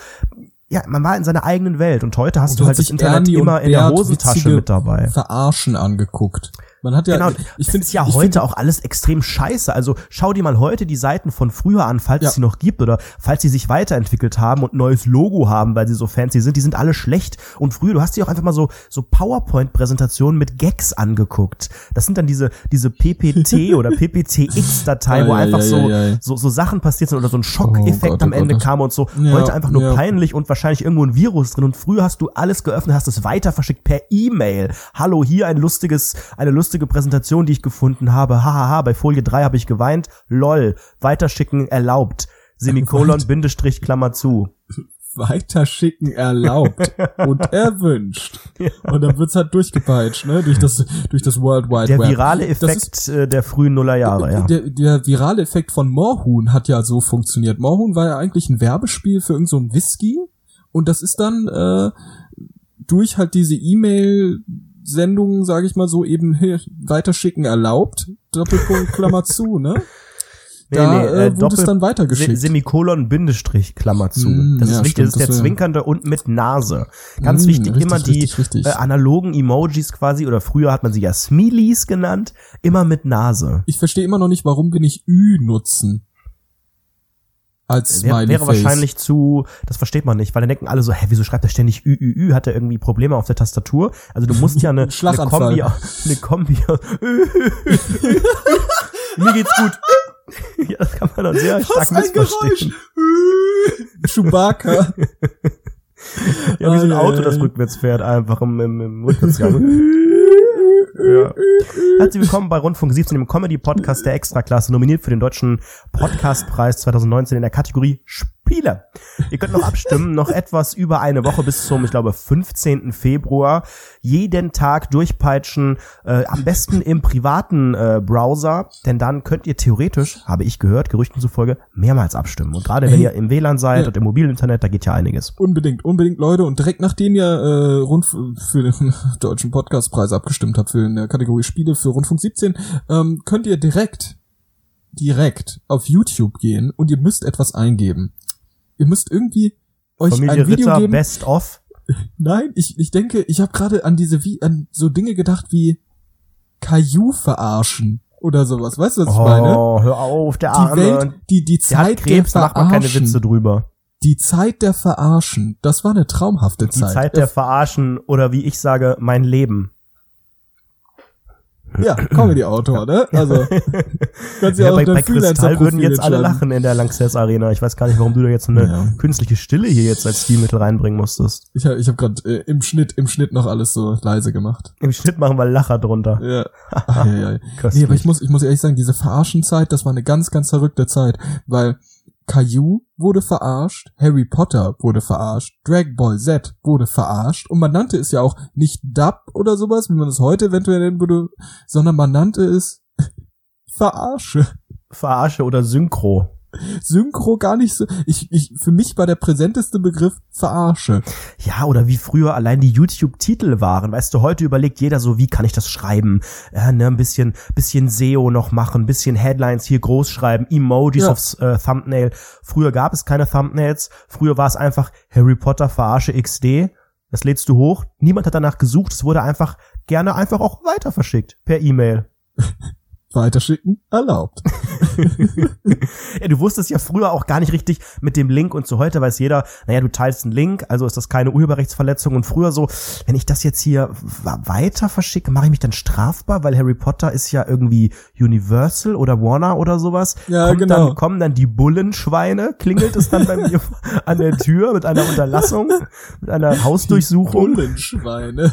S3: ja, man war in seiner eigenen Welt und heute hast und du halt das Internet immer in der Hosentasche mit dabei.
S2: Verarschen angeguckt. Man hat ja,
S3: genau, ich finde es ja heute auch alles extrem scheiße. Also schau dir mal heute die Seiten von früher an, falls ja. es sie noch gibt oder falls sie sich weiterentwickelt haben und neues Logo haben, weil sie so fancy sind. Die sind alle schlecht. Und früher, du hast dir auch einfach mal so so PowerPoint-Präsentationen mit Gags angeguckt. Das sind dann diese diese PPT oder PPTX-Datei, wo einfach so, so so Sachen passiert sind oder so ein Schockeffekt oh Gott, am oh Ende Gott. kam und so. heute einfach nur peinlich und wahrscheinlich irgendwo ein Virus drin. Und früher hast du alles geöffnet, hast es weiter verschickt per E-Mail. Hallo, hier ein lustiges, eine lustige lustige Präsentation, die ich gefunden habe. Hahaha, bei Folie 3 habe ich geweint. Lol, weiterschicken erlaubt. Semikolon, Bindestrich, Klammer zu.
S2: Weiterschicken erlaubt und erwünscht. Ja. Und dann wird's halt durchgepeitscht, ne, durch das, durch das World Wide
S3: der Web. Der virale Effekt ist, äh, der frühen Nullerjahre, ja.
S2: Der, der virale Effekt von Moorhuhn hat ja so funktioniert. Moorhuhn war ja eigentlich ein Werbespiel für irgendein so Whisky und das ist dann, äh, durch halt diese E-Mail Sendungen, sage ich mal so, eben weiterschicken erlaubt. Doppelpunkt, Klammer zu, ne? Da nee, nee, äh, äh wurde es dann weitergeschickt.
S3: Semikolon, Bindestrich, Klammer zu. Mm, das ist ja, wichtig, stimmt, das ist der zwinkernde und mit Nase. Ganz mm, wichtig, richtig, immer die richtig. Äh, analogen Emojis quasi, oder früher hat man sie ja Smileys genannt, immer mit Nase.
S2: Ich verstehe immer noch nicht, warum wir nicht Ü nutzen als
S3: Smiley wäre, wäre wahrscheinlich zu, das versteht man nicht, weil dann denken alle so, hä, wieso schreibt er ständig Ü, Ü, Ü, hat er irgendwie Probleme auf der Tastatur? Also du musst ja eine, eine Kombi, eine Kombi, mir geht's gut. Ja, das kann man dann sehr stark missverstehen.
S2: Chewbacca.
S3: Ja, wie so ein Auto, das rückwärts fährt, einfach im, im, im Rückwärtsgang. Ja. Herzlich willkommen bei Rundfunk 17, dem Comedy-Podcast der Extraklasse, nominiert für den Deutschen Podcastpreis 2019 in der Kategorie Spiele. Ihr könnt noch abstimmen, noch etwas über eine Woche bis zum, ich glaube, 15. Februar. Jeden Tag durchpeitschen, äh, am besten im privaten äh, Browser, denn dann könnt ihr theoretisch, habe ich gehört, Gerüchten zufolge, mehrmals abstimmen. Und gerade wenn ihr im WLAN seid ja. und im mobilen Internet, da geht ja einiges.
S2: Unbedingt, unbedingt, Leute. Und direkt nachdem ihr äh, rund für den Deutschen Podcastpreis abgestimmt habt, für eine Kategorie Spiele für Rundfunk 17, ähm, könnt ihr direkt direkt auf YouTube gehen und ihr müsst etwas eingeben. Ihr müsst irgendwie euch Familie ein Video Ritter geben.
S3: Best of.
S2: Nein, ich, ich denke, ich habe gerade an diese wie an so Dinge gedacht wie Caillou verarschen oder sowas. Weißt du, was ich oh, meine?
S3: Oh, hör auf, der
S2: die Arme. Welt, die die Zeit der, Krebs, der
S3: macht man keine Witze drüber.
S2: Die Zeit der Verarschen, das war eine traumhafte
S3: die
S2: Zeit.
S3: Die Zeit der Verarschen oder wie ich sage, mein Leben.
S2: Ja, Comedy-Autor, ne? Also,
S3: kannst ja, ja auch bei, bei Kristall würden jetzt alle lachen in der Lanxess Arena. Ich weiß gar nicht, warum du da jetzt eine ja. künstliche Stille hier jetzt als Stilmittel reinbringen musstest.
S2: Ich habe ich hab gerade äh, im Schnitt im Schnitt noch alles so leise gemacht.
S3: Im Schnitt machen wir Lacher drunter.
S2: Ja. Ach, ja, ja. nee, aber ich muss ich muss ehrlich sagen, diese Verarschenzeit, das war eine ganz ganz verrückte Zeit, weil Caillou wurde verarscht, Harry Potter wurde verarscht, Dragon Ball Z wurde verarscht und man nannte es ja auch nicht Dub oder sowas, wie man es heute eventuell nennen würde, sondern man nannte es Verarsche.
S3: Verarsche oder Synchro.
S2: Synchro gar nicht so. Ich, ich, für mich war der präsenteste Begriff Verarsche.
S3: Ja, oder wie früher allein die YouTube-Titel waren. Weißt du, heute überlegt jeder so, wie kann ich das schreiben? Ja, ne, ein bisschen, bisschen SEO noch machen, ein bisschen Headlines hier groß schreiben, Emojis ja. aufs äh, Thumbnail. Früher gab es keine Thumbnails. Früher war es einfach Harry Potter Verarsche XD. Das lädst du hoch. Niemand hat danach gesucht. Es wurde einfach gerne einfach auch weiter verschickt per E-Mail.
S2: Weiterschicken erlaubt.
S3: ja, du wusstest ja früher auch gar nicht richtig mit dem Link und so heute weiß jeder, naja, du teilst einen Link, also ist das keine Urheberrechtsverletzung und früher so, wenn ich das jetzt hier weiter verschicke, mache ich mich dann strafbar, weil Harry Potter ist ja irgendwie Universal oder Warner oder sowas.
S2: Ja,
S3: Kommt
S2: genau.
S3: Dann, kommen dann die Bullenschweine, klingelt es dann bei mir an der Tür mit einer Unterlassung, mit einer Hausdurchsuchung.
S2: Bullenschweine.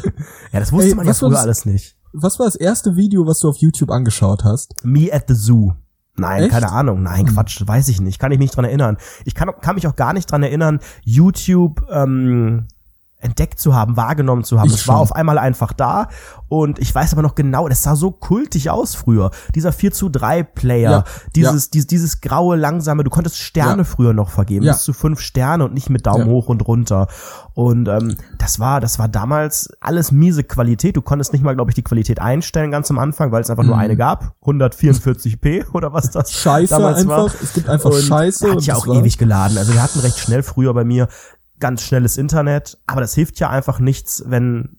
S3: Ja, das wusste Ey, man ja früher alles nicht
S2: was war das erste Video, was du auf YouTube angeschaut hast?
S3: Me at the Zoo. Nein, Echt? keine Ahnung. Nein, hm. Quatsch, weiß ich nicht. Kann ich mich dran erinnern. Ich kann, kann mich auch gar nicht dran erinnern, YouTube ähm, entdeckt zu haben, wahrgenommen zu haben. Ich es war auf einmal einfach da und ich weiß aber noch genau, das sah so kultig aus früher. Dieser 4 zu 3 Player, ja, dieses, ja. dieses, dieses graue, langsame, du konntest Sterne ja. früher noch vergeben, bis zu fünf Sterne und nicht mit Daumen hoch und runter. Und ähm, das war, das war damals alles miese Qualität. Du konntest nicht mal, glaube ich, die Qualität einstellen ganz am Anfang, weil es einfach mhm. nur eine gab. 144p oder was das
S2: Scheiße damals einfach. War.
S3: Es gibt einfach und Scheiße. Hat ja auch ewig geladen. Also wir hatten recht schnell früher bei mir ganz schnelles Internet, aber das hilft ja einfach nichts, wenn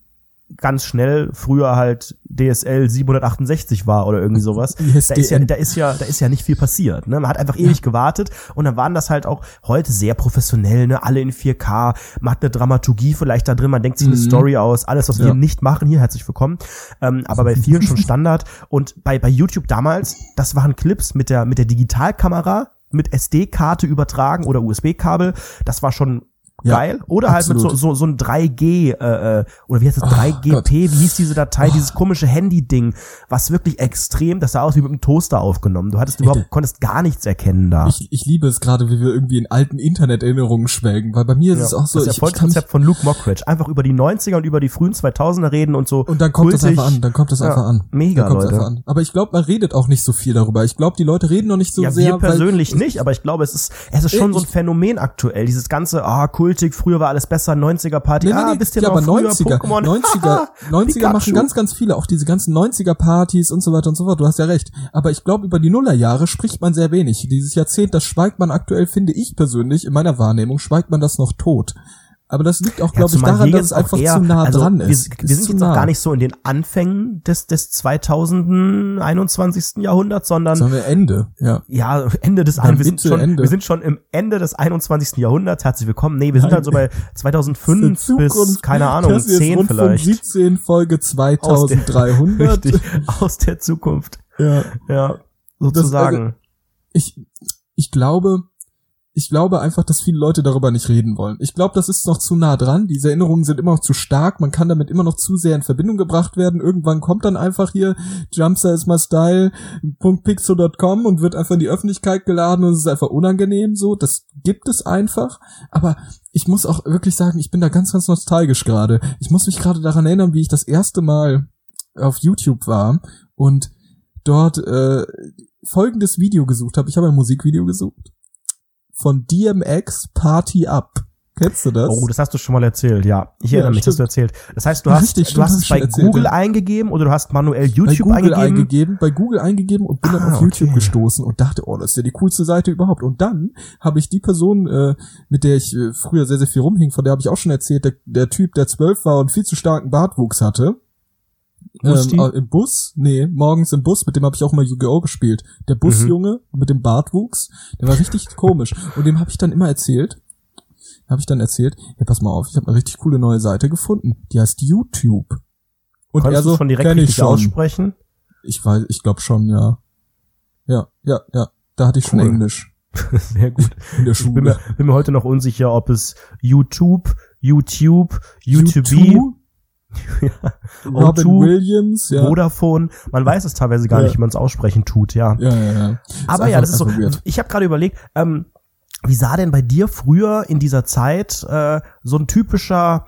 S3: ganz schnell früher halt DSL 768 war oder irgendwie sowas. Da ist ja, da ist ja, da ist ja nicht viel passiert. Ne? Man hat einfach ewig ja. gewartet und dann waren das halt auch heute sehr professionell, ne? Alle in 4K, man hat eine Dramaturgie vielleicht da drin, man denkt sich eine mhm. Story aus, alles, was ja. wir nicht machen, hier herzlich willkommen. Ähm, aber bei vielen schon Standard. Und bei, bei YouTube damals, das waren Clips mit der, mit der Digitalkamera, mit SD-Karte übertragen oder USB-Kabel. Das war schon ja, geil. Oder absolut. halt mit so, so, so ein 3G, äh, äh, oder wie heißt das, 3GP, wie hieß diese Datei, oh. dieses komische Handy-Ding, was wirklich extrem, das sah aus wie mit einem Toaster aufgenommen. Du hattest überhaupt, konntest gar nichts erkennen da.
S2: Ich, ich liebe es gerade, wie wir irgendwie in alten Internet-Erinnerungen schwelgen, weil bei mir ist ja, es auch so.
S3: Das Erfolgskonzept von Luke Mockridge. Einfach über die 90er und über die frühen 2000er reden und so.
S2: Und dann kommt kultig. das einfach an, dann kommt das ja, einfach an.
S3: Mega, Leute.
S2: An. Aber ich glaube, man redet auch nicht so viel darüber. Ich glaube, die Leute reden noch nicht so
S3: ja,
S2: sehr.
S3: Wir persönlich nicht, aber ich glaube, es ist, es ist schon so ein Phänomen aktuell. Dieses ganze, ah, kultig, früher war alles besser, 90er Party, nee, nee,
S2: ah, bist ja, aber 90er, Pokémon. 90er, 90er machen ganz, ganz viele, auch diese ganzen 90er Partys und so weiter und so fort, du hast ja recht. Aber ich glaube, über die Nullerjahre spricht man sehr wenig. Dieses Jahrzehnt, das schweigt man aktuell, finde ich persönlich, in meiner Wahrnehmung, schweigt man das noch tot. Aber das liegt auch, glaube ja, ich, daran, dass es einfach eher, zu nah also dran ist.
S3: Wir, wir sind jetzt nah. auch gar nicht so in den Anfängen des, des 2021. Jahrhunderts, sondern
S2: sondern Ende, ja.
S3: Ja, Ende des
S2: wir sind,
S3: schon,
S2: Ende.
S3: wir sind schon im Ende des 21. Jahrhunderts. Herzlich willkommen. Nee, wir sind halt so bei 2005 bis, keine Ahnung, 10 vielleicht.
S2: 17 Folge 2300.
S3: Aus der, richtig, aus der Zukunft.
S2: Ja.
S3: Ja, sozusagen. Das, also,
S2: ich, ich glaube, ich glaube einfach, dass viele Leute darüber nicht reden wollen. Ich glaube, das ist noch zu nah dran. Diese Erinnerungen sind immer noch zu stark. Man kann damit immer noch zu sehr in Verbindung gebracht werden. Irgendwann kommt dann einfach hier Jumpster is my style, .pixel.com und wird einfach in die Öffentlichkeit geladen und es ist einfach unangenehm so. Das gibt es einfach. Aber ich muss auch wirklich sagen, ich bin da ganz, ganz nostalgisch gerade. Ich muss mich gerade daran erinnern, wie ich das erste Mal auf YouTube war und dort äh, folgendes Video gesucht habe. Ich habe ein Musikvideo gesucht von DMX Party Up. Kennst du das?
S3: Oh, das hast du schon mal erzählt, ja. Ich erinnere ja, mich, das hast du erzählt. Das heißt, du hast, Richtig, du hast es bei erzählt, Google ja. eingegeben oder du hast manuell YouTube
S2: bei Google
S3: eingegeben?
S2: eingegeben? Bei Google eingegeben und bin ah, dann auf YouTube okay. gestoßen und dachte, oh, das ist ja die coolste Seite überhaupt. Und dann habe ich die Person, äh, mit der ich äh, früher sehr, sehr viel rumhing, von der habe ich auch schon erzählt, der, der Typ, der zwölf war und viel zu starken Bartwuchs hatte, ähm, äh, Im Bus? Nee, morgens im Bus, mit dem habe ich auch mal Yu-Gi-Oh! gespielt. Der Busjunge mhm. mit dem Bartwuchs, der war richtig komisch. Und dem habe ich dann immer erzählt, habe ich dann erzählt, ja, pass mal auf, ich habe eine richtig coole neue Seite gefunden. Die heißt YouTube.
S3: Und Konntest er so, du schon direkt richtig schon. aussprechen?
S2: Ich weiß, ich glaube schon, ja. Ja, ja, ja. Da hatte ich cool. schon Englisch.
S3: Sehr gut.
S2: In der Schule.
S3: Ich bin mir, bin mir heute noch unsicher, ob es YouTube, YouTube, YouTube, YouTube.
S2: Robin O2, Williams,
S3: ja. Vodafone, man weiß es teilweise gar ja. nicht, wie man es aussprechen tut, ja.
S2: Ja, ja, ja.
S3: Aber ja, das ist so. Weird. Ich habe gerade überlegt, ähm, wie sah denn bei dir früher in dieser Zeit äh, so ein typischer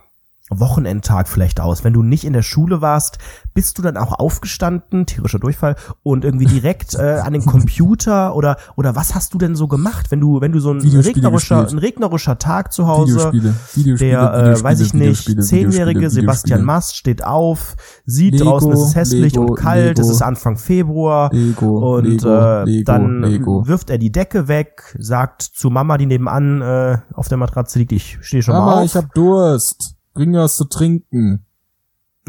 S3: Wochenendtag vielleicht aus? Wenn du nicht in der Schule warst, bist du dann auch aufgestanden, tierischer Durchfall, und irgendwie direkt äh, an den Computer oder oder was hast du denn so gemacht, wenn du wenn du so ein regnerischer ein regnerischer Tag zu Hause, Videospiele, Videospiele, der äh, weiß ich nicht, zehnjährige Sebastian Mast steht auf, sieht Lego, draußen, es ist hässlich Lego, und kalt, Lego, es ist Anfang Februar und äh, dann wirft er die Decke weg, sagt zu Mama, die nebenan äh, auf der Matratze liegt, ich stehe schon
S2: Mama,
S3: mal auf.
S2: ich hab Durst. Bring mir was zu trinken.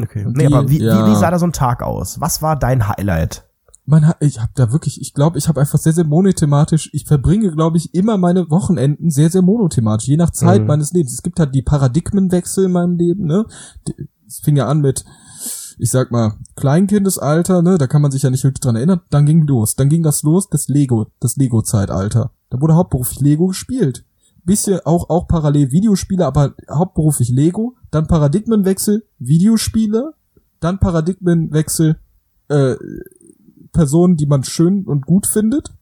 S3: Okay. Und nee, die, aber wie, ja. wie, wie sah da so ein Tag aus? Was war dein Highlight?
S2: Man, ich habe da wirklich, ich glaube, ich habe einfach sehr, sehr monothematisch, ich verbringe, glaube ich, immer meine Wochenenden sehr, sehr monothematisch, je nach Zeit mhm. meines Lebens. Es gibt halt die Paradigmenwechsel in meinem Leben, ne? Es fing ja an mit, ich sag mal, Kleinkindesalter, ne, da kann man sich ja nicht wirklich dran erinnern. Dann ging los. Dann ging das los, das Lego, das Lego-Zeitalter. Da wurde hauptberuflich Lego gespielt bisschen auch, auch parallel Videospiele, aber hauptberuflich Lego, dann Paradigmenwechsel, Videospiele, dann Paradigmenwechsel, äh, Personen, die man schön und gut findet,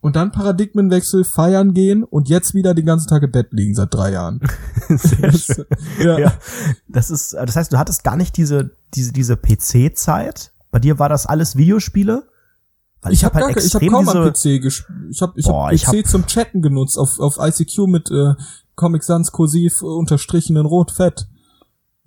S2: und dann Paradigmenwechsel, feiern gehen und jetzt wieder den ganzen Tag im Bett liegen seit drei Jahren. Sehr
S3: schön. ja. ja. Das ist, das heißt, du hattest gar nicht diese, diese, diese PC-Zeit. Bei dir war das alles Videospiele?
S2: Weil ich, ich habe halt ich hab kaum am PC gespielt. Ich habe ich Boah, hab PC hab zum Chatten genutzt auf auf ICQ mit äh, Comic Sans kursiv äh, unterstrichen in rot fett.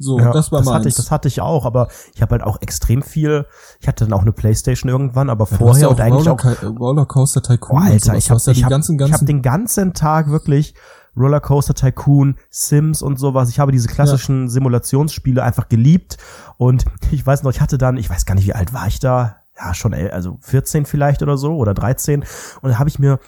S2: So, ja, das war
S3: das Hatte ich, das hatte ich auch, aber ich habe halt auch extrem viel. Ich hatte dann auch eine Playstation irgendwann, aber ja, vorher ja und eigentlich
S2: Roller, auch Rollercoaster Tycoon.
S3: Oh, Alter, ich habe ja hab, ganzen, ganzen ich hab den ganzen Tag wirklich Rollercoaster Tycoon, Sims und sowas. Ich habe diese klassischen ja. Simulationsspiele einfach geliebt und ich weiß noch, ich hatte dann, ich weiß gar nicht, wie alt war ich da, ja schon also 14 vielleicht oder so oder 13 und da habe ich mir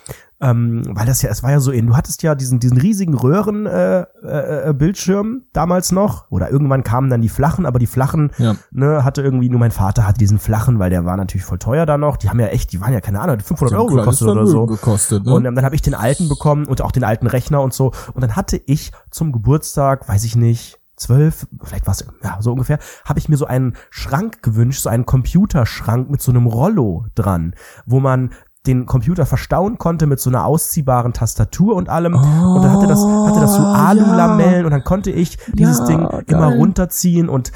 S3: ähm, weil das ja es war ja so in du hattest ja diesen diesen riesigen Röhren äh, äh, äh, Bildschirm damals noch. Oder irgendwann kamen dann die flachen aber die flachen ja. ne hatte irgendwie nur mein Vater hatte diesen flachen weil der war natürlich voll teuer da noch. Die haben ja echt die waren ja keine Ahnung 500 Euro gekostet oder so.
S2: Gekostet, ne?
S3: und ähm, dann habe ich den alten bekommen und auch den alten Rechner und so. Und dann hatte ich zum Geburtstag weiß ich nicht zwölf, vielleicht war es ja so ungefähr, habe ich mir so einen Schrank gewünscht, so einen Computerschrank mit so einem Rollo dran, wo man den Computer verstauen konnte mit so einer ausziehbaren Tastatur und allem. Oh, und dann hatte das, hatte das so oh, Alulamellen ja. und dann konnte ich dieses ja, Ding geil. immer runterziehen und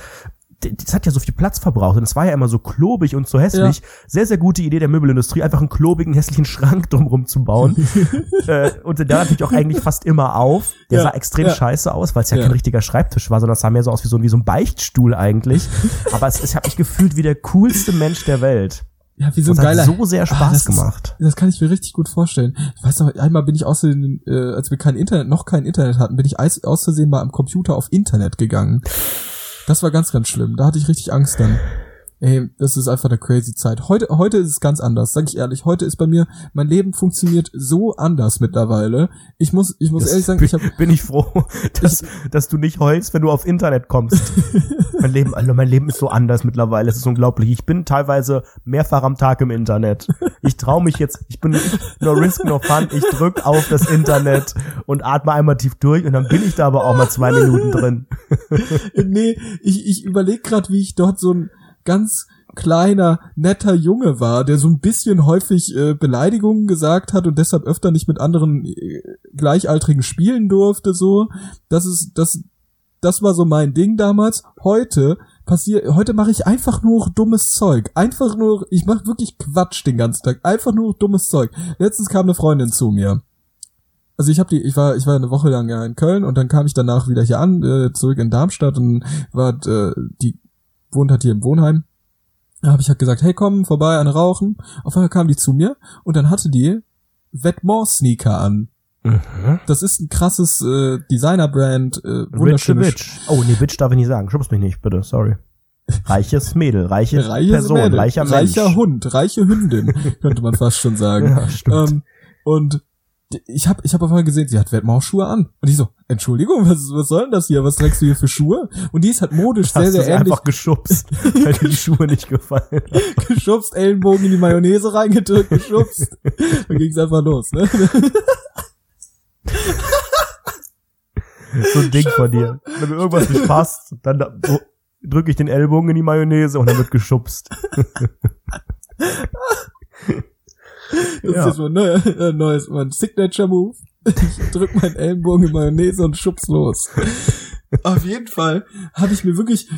S3: das hat ja so viel Platz verbraucht und es war ja immer so klobig und so hässlich. Ja. Sehr, sehr gute Idee der Möbelindustrie, einfach einen klobigen, hässlichen Schrank drumrum zu bauen. äh, und der natürlich auch eigentlich fast immer auf. Der ja. sah extrem ja. scheiße aus, weil es ja, kein richtiger Schreibtisch war, sondern es sah mehr so aus wie so, wie so ein Beichtstuhl eigentlich. Aber es, es hat mich gefühlt wie der coolste Mensch der Welt.
S2: Ja, wie so ein geiler.
S3: Hat so sehr Spaß ah, das gemacht.
S2: Ist, das kann ich mir richtig gut vorstellen. Ich weiß noch, einmal bin ich außerdem, äh, als wir kein Internet, noch kein Internet hatten, bin ich aus Versehen mal am Computer auf Internet gegangen. Das war ganz, ganz schlimm. Da hatte ich richtig Angst dann. Ey, das ist einfach eine crazy Zeit. Heute, heute ist es ganz anders, sag ich ehrlich. Heute ist bei mir, mein Leben funktioniert so anders mittlerweile. Ich muss, ich muss das ehrlich sagen,
S3: bin,
S2: ich hab,
S3: bin ich froh, dass, ich, dass du nicht heulst, wenn du auf Internet kommst. mein Leben, also mein Leben ist so anders mittlerweile. Es ist unglaublich. Ich bin teilweise mehrfach am Tag im Internet. Ich traue mich jetzt, ich bin no risk no fun. Ich drück auf das Internet und atme einmal tief durch und dann bin ich da aber auch mal zwei Minuten drin.
S2: nee, ich, ich überlege gerade, wie ich dort so ein ganz kleiner, netter Junge war, der so ein bisschen häufig äh, Beleidigungen gesagt hat und deshalb öfter nicht mit anderen äh, Gleichaltrigen spielen durfte, so. Das ist, das, das war so mein Ding damals. Heute passiert, heute mache ich einfach nur dummes Zeug. Einfach nur, ich mache wirklich Quatsch den ganzen Tag. Einfach nur dummes Zeug. Letztens kam eine Freundin zu mir. Also ich habe die, ich war, ich war eine Woche lang ja in Köln und dann kam ich danach wieder hier an, äh, zurück in Darmstadt und war äh, die wohnt halt hier im Wohnheim. Da habe ich halt gesagt, hey, komm vorbei, eine rauchen. Auf einmal kam die zu mir und dann hatte die Vetements-Sneaker an. Mhm. Das ist ein krasses äh, Designer-Brand. Äh,
S3: wunderschönes. Bitch. Oh, nee, Bitch darf ich nicht sagen. Schubst mich nicht, bitte. Sorry. Reiches Mädel, reiche Reiches Person, Mädel, reicher Mensch.
S2: Reicher Hund, reiche Hündin, könnte man fast schon sagen. Ja, stimmt. Ähm, und ich habe ich hab auf einmal gesehen, sie hat Wettmausschuhe an. Und ich so, Entschuldigung, was, was soll denn das hier? Was trägst du hier für Schuhe? Und die ist halt modisch sehr, sehr ähnlich.
S3: einfach geschubst, weil dir die Schuhe nicht gefallen
S2: geschubst, Ellenbogen in die Mayonnaise reingedrückt, geschubst. Dann ging's einfach los, ne?
S3: so ein Ding von dir. Wenn mir irgendwas nicht passt, dann so, drücke ich den Ellbogen in die Mayonnaise und dann wird geschubst.
S2: Das ja. ist jetzt mein neues, äh, neues mein Signature Move. Ich drück meinen Ellenbogen in Mayonnaise und schub's los. Auf jeden Fall habe ich mir wirklich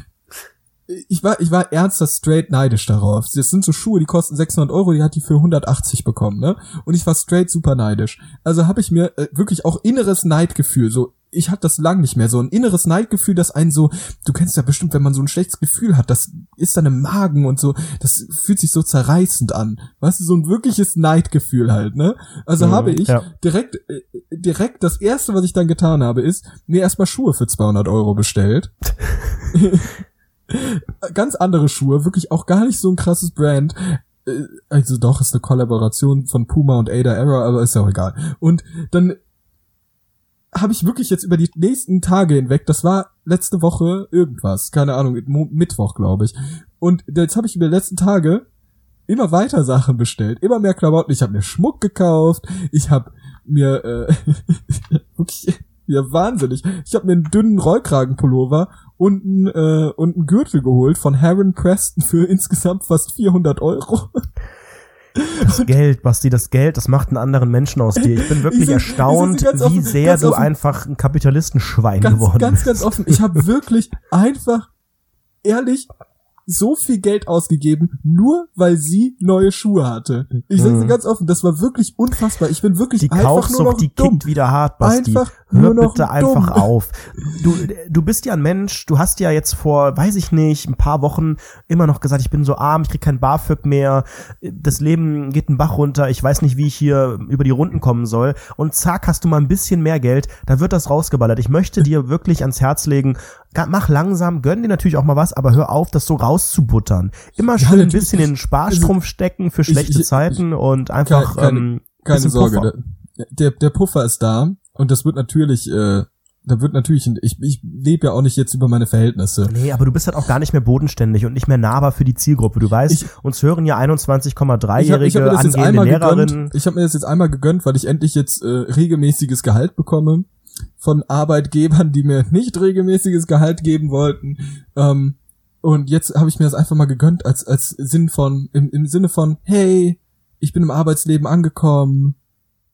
S2: ich war, ich war ernsthaft straight neidisch darauf. Das sind so Schuhe, die kosten 600 Euro, die hat die für 180 bekommen, ne? Und ich war straight super neidisch. Also habe ich mir äh, wirklich auch inneres Neidgefühl, so ich hatte das lang nicht mehr, so ein inneres Neidgefühl, das einen so, du kennst ja bestimmt, wenn man so ein schlechtes Gefühl hat, das ist dann im Magen und so, das fühlt sich so zerreißend an. Weißt du, so ein wirkliches Neidgefühl halt, ne? Also mhm, habe ich ja. direkt, äh, direkt das erste, was ich dann getan habe, ist, mir erstmal Schuhe für 200 Euro bestellt. Ganz andere Schuhe, wirklich auch gar nicht so ein krasses Brand. Äh, also doch, ist eine Kollaboration von Puma und Ada Error, aber ist ja auch egal. Und dann habe ich wirklich jetzt über die nächsten Tage hinweg, das war letzte Woche irgendwas, keine Ahnung, Mittwoch, glaube ich. Und jetzt habe ich über die letzten Tage immer weiter Sachen bestellt, immer mehr Klamotten. Ich habe mir Schmuck gekauft, ich habe mir äh, wirklich ja wahnsinnig. Ich habe mir einen dünnen Rollkragenpullover und einen, äh, und einen Gürtel geholt von Heron Preston für insgesamt fast 400 Euro.
S3: Das Geld, Basti, das Geld, das macht einen anderen Menschen aus dir. Ich bin wirklich ich erstaunt, ich wie sehr du offen, einfach ein Kapitalistenschwein
S2: ganz,
S3: geworden
S2: ganz, bist. Ganz, ganz offen. Ich habe wirklich einfach ehrlich so viel Geld ausgegeben, nur weil sie neue Schuhe hatte. Ich sag's mhm. ganz offen, das war wirklich unfassbar. Ich bin wirklich
S3: die
S2: einfach
S3: Kaufsucht,
S2: nur noch
S3: die
S2: dumm.
S3: kickt wieder hart, Basti.
S2: Einfach
S3: Hör bitte
S2: dumm.
S3: einfach auf. Du, du bist ja ein Mensch, du hast ja jetzt vor, weiß ich nicht, ein paar Wochen immer noch gesagt, ich bin so arm, ich krieg kein BAföG mehr, das Leben geht einen Bach runter, ich weiß nicht, wie ich hier über die Runden kommen soll. Und zack, hast du mal ein bisschen mehr Geld, da wird das rausgeballert. Ich möchte dir wirklich ans Herz legen, mach langsam, gönn dir natürlich auch mal was, aber hör auf, das so rauszubuttern. Immer schön ja, ein bisschen in den Sparstrumpf also, stecken für schlechte ich, ich, Zeiten und einfach
S2: keine,
S3: ähm,
S2: keine Sorge. Der, der Puffer ist da und das wird natürlich äh, da wird natürlich, ich, ich lebe ja auch nicht jetzt über meine Verhältnisse.
S3: Nee, aber du bist halt auch gar nicht mehr bodenständig und nicht mehr nahbar für die Zielgruppe. Du weißt, ich, uns hören ja 21,3-jährige angehende Lehrerinnen.
S2: Ich habe mir das jetzt einmal gegönnt, weil ich endlich jetzt äh, regelmäßiges Gehalt bekomme von Arbeitgebern, die mir nicht regelmäßiges Gehalt geben wollten. Ähm, und jetzt habe ich mir das einfach mal gegönnt als als Sinn von im, im Sinne von hey, ich bin im Arbeitsleben angekommen.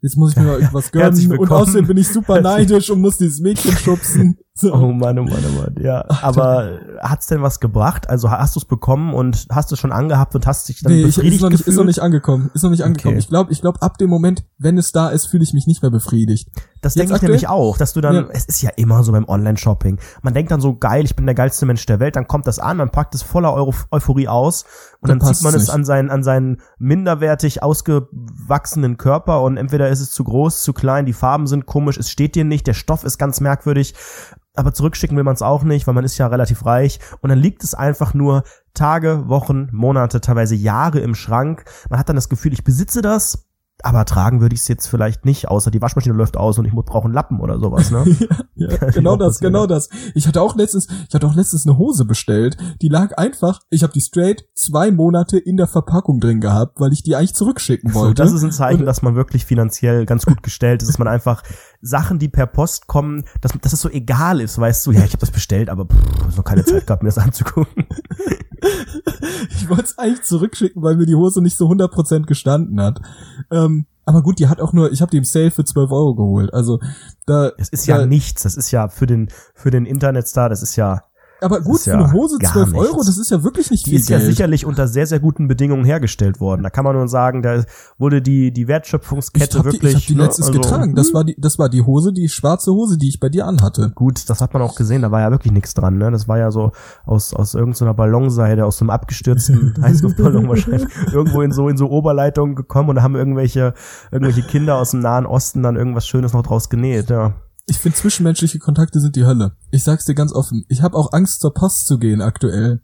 S2: Jetzt muss ich mir mal irgendwas gönnen und außerdem bin ich super neidisch und muss dieses Mädchen schubsen.
S3: So. Oh Mann, oh Mann, oh Mann, ja. Aber hat's denn was gebracht? Also hast du es bekommen und hast du schon angehabt und hast dich dann nee, befriedigt
S2: ich, ist noch
S3: nicht,
S2: gefühlt? Ist noch nicht angekommen. Ist noch nicht angekommen. Okay. Ich glaube, ich glaube, ab dem Moment, wenn es da ist, fühle ich mich nicht mehr befriedigt.
S3: Das denke ich nämlich auch, dass du dann, ja. es ist ja immer so beim Online-Shopping. Man denkt dann so, geil, ich bin der geilste Mensch der Welt, dann kommt das an, man packt es voller Euro Euphorie aus und dann, dann zieht man es an seinen, an seinen minderwertig ausgewachsenen Körper und entweder ist es zu groß, zu klein, die Farben sind komisch, es steht dir nicht, der Stoff ist ganz merkwürdig aber zurückschicken will man es auch nicht, weil man ist ja relativ reich und dann liegt es einfach nur Tage, Wochen, Monate, teilweise Jahre im Schrank. Man hat dann das Gefühl, ich besitze das, aber tragen würde ich es jetzt vielleicht nicht, außer die Waschmaschine läuft aus und ich brauche einen Lappen oder sowas, ne?
S2: ja, ja genau das, genau das. Ich hatte auch letztens, ich hatte auch letztens eine Hose bestellt, die lag einfach, ich habe die straight zwei Monate in der Verpackung drin gehabt, weil ich die eigentlich zurückschicken wollte.
S3: So, das ist ein Zeichen, und, dass man wirklich finanziell ganz gut gestellt ist, dass man einfach Sachen, die per Post kommen, dass, dass es so egal ist, weißt du, ja, ich habe das bestellt, aber pff, noch keine Zeit gehabt, mir das anzugucken.
S2: ich wollte es eigentlich zurückschicken, weil mir die Hose nicht so 100% gestanden hat. Ähm, aber gut, die hat auch nur, ich habe die im Sale für 12 Euro geholt. Also da.
S3: Es ist ja da, nichts. Das ist ja für den für den Internetstar. Das ist ja
S2: aber gut, für eine Hose 12 Euro, das ist ja wirklich nicht
S3: die
S2: viel
S3: Die ist ja sicherlich unter sehr, sehr guten Bedingungen hergestellt worden. Da kann man nur sagen, da wurde die, die Wertschöpfungskette ich wirklich. Die, ich
S2: habe die ne, letztens also, getragen. Das hm? war die, das war die Hose, die schwarze Hose, die ich bei dir anhatte.
S3: Gut, das hat man auch gesehen. Da war ja wirklich nichts dran. Ne? Das war ja so aus, aus irgendeiner Ballonseide, aus so einem abgestürzten Heißluftballon wahrscheinlich, irgendwo in so, in so Oberleitungen gekommen und da haben irgendwelche, irgendwelche Kinder aus dem Nahen Osten dann irgendwas Schönes noch draus genäht. Ja.
S2: Ich finde, zwischenmenschliche Kontakte sind die Hölle. Ich sag's dir ganz offen. Ich habe auch Angst, zur Post zu gehen aktuell.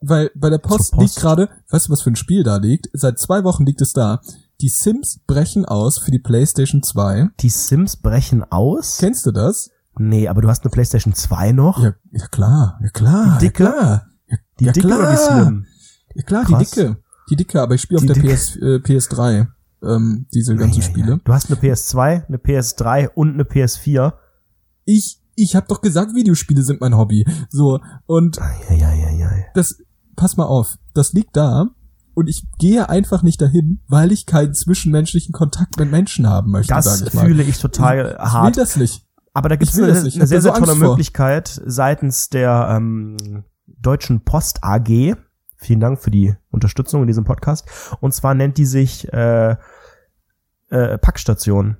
S2: Weil bei der Post, Post. liegt gerade, weißt du, was für ein Spiel da liegt? Seit zwei Wochen liegt es da. Die Sims brechen aus für die PlayStation 2.
S3: Die Sims brechen aus?
S2: Kennst du das?
S3: Nee, aber du hast eine PlayStation 2 noch?
S2: Ja, ja klar, ja klar.
S3: Die dicke?
S2: Ja klar.
S3: Ja, die ja dicke klar. oder die Slim?
S2: Ja klar, Krass. die dicke. Die dicke, aber ich spiele auf der PS, äh, PS3 ähm, diese ganzen ja, Spiele. Ja.
S3: Du hast eine PS2, eine PS3 und eine PS4.
S2: Ich, ich habe doch gesagt, Videospiele sind mein Hobby. So, und das, pass mal auf, das liegt da und ich gehe einfach nicht dahin, weil ich keinen zwischenmenschlichen Kontakt mit Menschen haben möchte,
S3: das
S2: ich
S3: fühle ich total
S2: ich,
S3: hart.
S2: Ich will das nicht.
S3: Aber da gibt es eine, eine sehr, sehr tolle Möglichkeit seitens der ähm, Deutschen Post AG. Vielen Dank für die Unterstützung in diesem Podcast. Und zwar nennt die sich äh, äh, Packstation.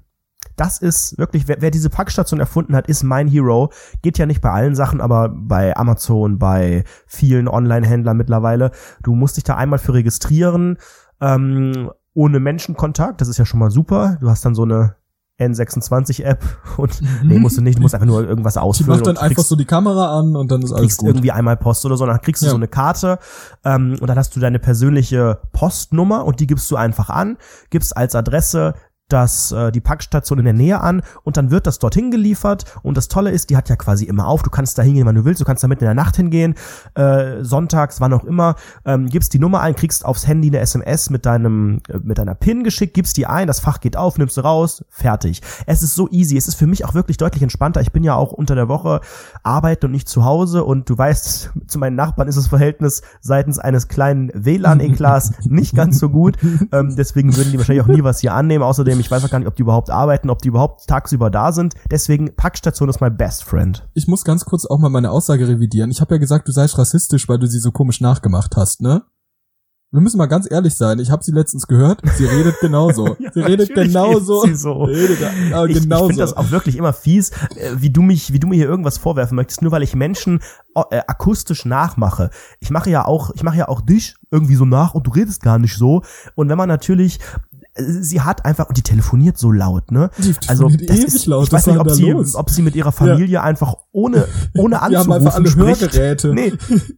S3: Das ist wirklich, wer, wer diese Packstation erfunden hat, ist mein Hero. Geht ja nicht bei allen Sachen, aber bei Amazon, bei vielen Online-Händlern mittlerweile. Du musst dich da einmal für registrieren, ähm, ohne Menschenkontakt. Das ist ja schon mal super. Du hast dann so eine N26-App und mhm. nee, musst du nicht, du musst einfach nur irgendwas ausfüllen.
S2: Die macht dann einfach so die Kamera an und dann ist alles gut.
S3: irgendwie einmal Post oder so, dann kriegst du ja. so eine Karte ähm, und dann hast du deine persönliche Postnummer und die gibst du einfach an, gibst als Adresse das, äh, die Packstation in der Nähe an und dann wird das dorthin geliefert. Und das Tolle ist, die hat ja quasi immer auf. Du kannst da hingehen, wann du willst. Du kannst da mitten in der Nacht hingehen, äh, sonntags, wann auch immer. Ähm, gibst die Nummer ein, kriegst aufs Handy eine SMS mit deinem, äh, mit deiner PIN geschickt, gibst die ein, das Fach geht auf, nimmst du raus, fertig. Es ist so easy. Es ist für mich auch wirklich deutlich entspannter. Ich bin ja auch unter der Woche arbeiten und nicht zu Hause und du weißt, zu meinen Nachbarn ist das Verhältnis seitens eines kleinen WLAN-Eklats nicht ganz so gut. Ähm, deswegen würden die wahrscheinlich auch nie was hier annehmen. Außerdem Problem. Ich weiß auch gar nicht, ob die überhaupt arbeiten, ob die überhaupt tagsüber da sind. Deswegen, Packstation ist mein best friend.
S2: Ich muss ganz kurz auch mal meine Aussage revidieren. Ich habe ja gesagt, du seist rassistisch, weil du sie so komisch nachgemacht hast, ne? Wir müssen mal ganz ehrlich sein. Ich habe sie letztens gehört. Sie redet genauso. ja, sie redet genauso.
S3: Sie so. Redet, aber ich, genauso. ich finde das auch wirklich immer fies, äh, wie du mich, wie du mir hier irgendwas vorwerfen möchtest, nur weil ich Menschen äh, akustisch nachmache. Ich mache ja auch, ich mache ja auch dich irgendwie so nach und du redest gar nicht so. Und wenn man natürlich sie hat einfach und die telefoniert so laut, ne? Die also das ist, laut. ich weiß nicht, ob sie, los? ob sie mit ihrer Familie ja. einfach ohne ohne anzurufen die haben einfach alle spricht. Hörgeräte. Nee,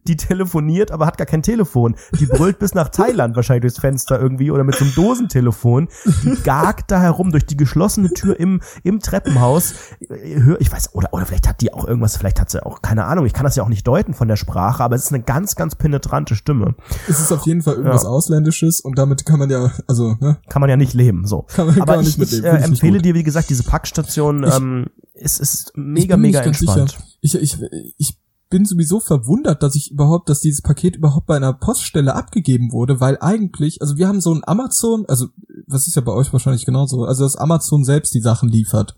S3: die telefoniert, aber hat gar kein Telefon. Die brüllt bis nach Thailand wahrscheinlich durchs Fenster irgendwie oder mit so einem Dosentelefon. Die gagt da herum durch die geschlossene Tür im im Treppenhaus. Hör, ich weiß oder oder vielleicht hat die auch irgendwas, vielleicht hat sie auch keine Ahnung. Ich kann das ja auch nicht deuten von der Sprache, aber es ist eine ganz ganz penetrante Stimme.
S2: Es ist auf jeden Fall irgendwas ja. Ausländisches und damit kann man ja also ne?
S3: Kann man man ja nicht leben. So. Kann man Aber ich, ich äh, empfehle dir, wie gesagt, diese Packstation ich, ähm, ist, ist mega, mega entspannt.
S2: Ich, ich, ich bin sowieso verwundert, dass ich überhaupt, dass dieses Paket überhaupt bei einer Poststelle abgegeben wurde, weil eigentlich, also wir haben so ein Amazon, also was ist ja bei euch wahrscheinlich genauso, also dass Amazon selbst die Sachen liefert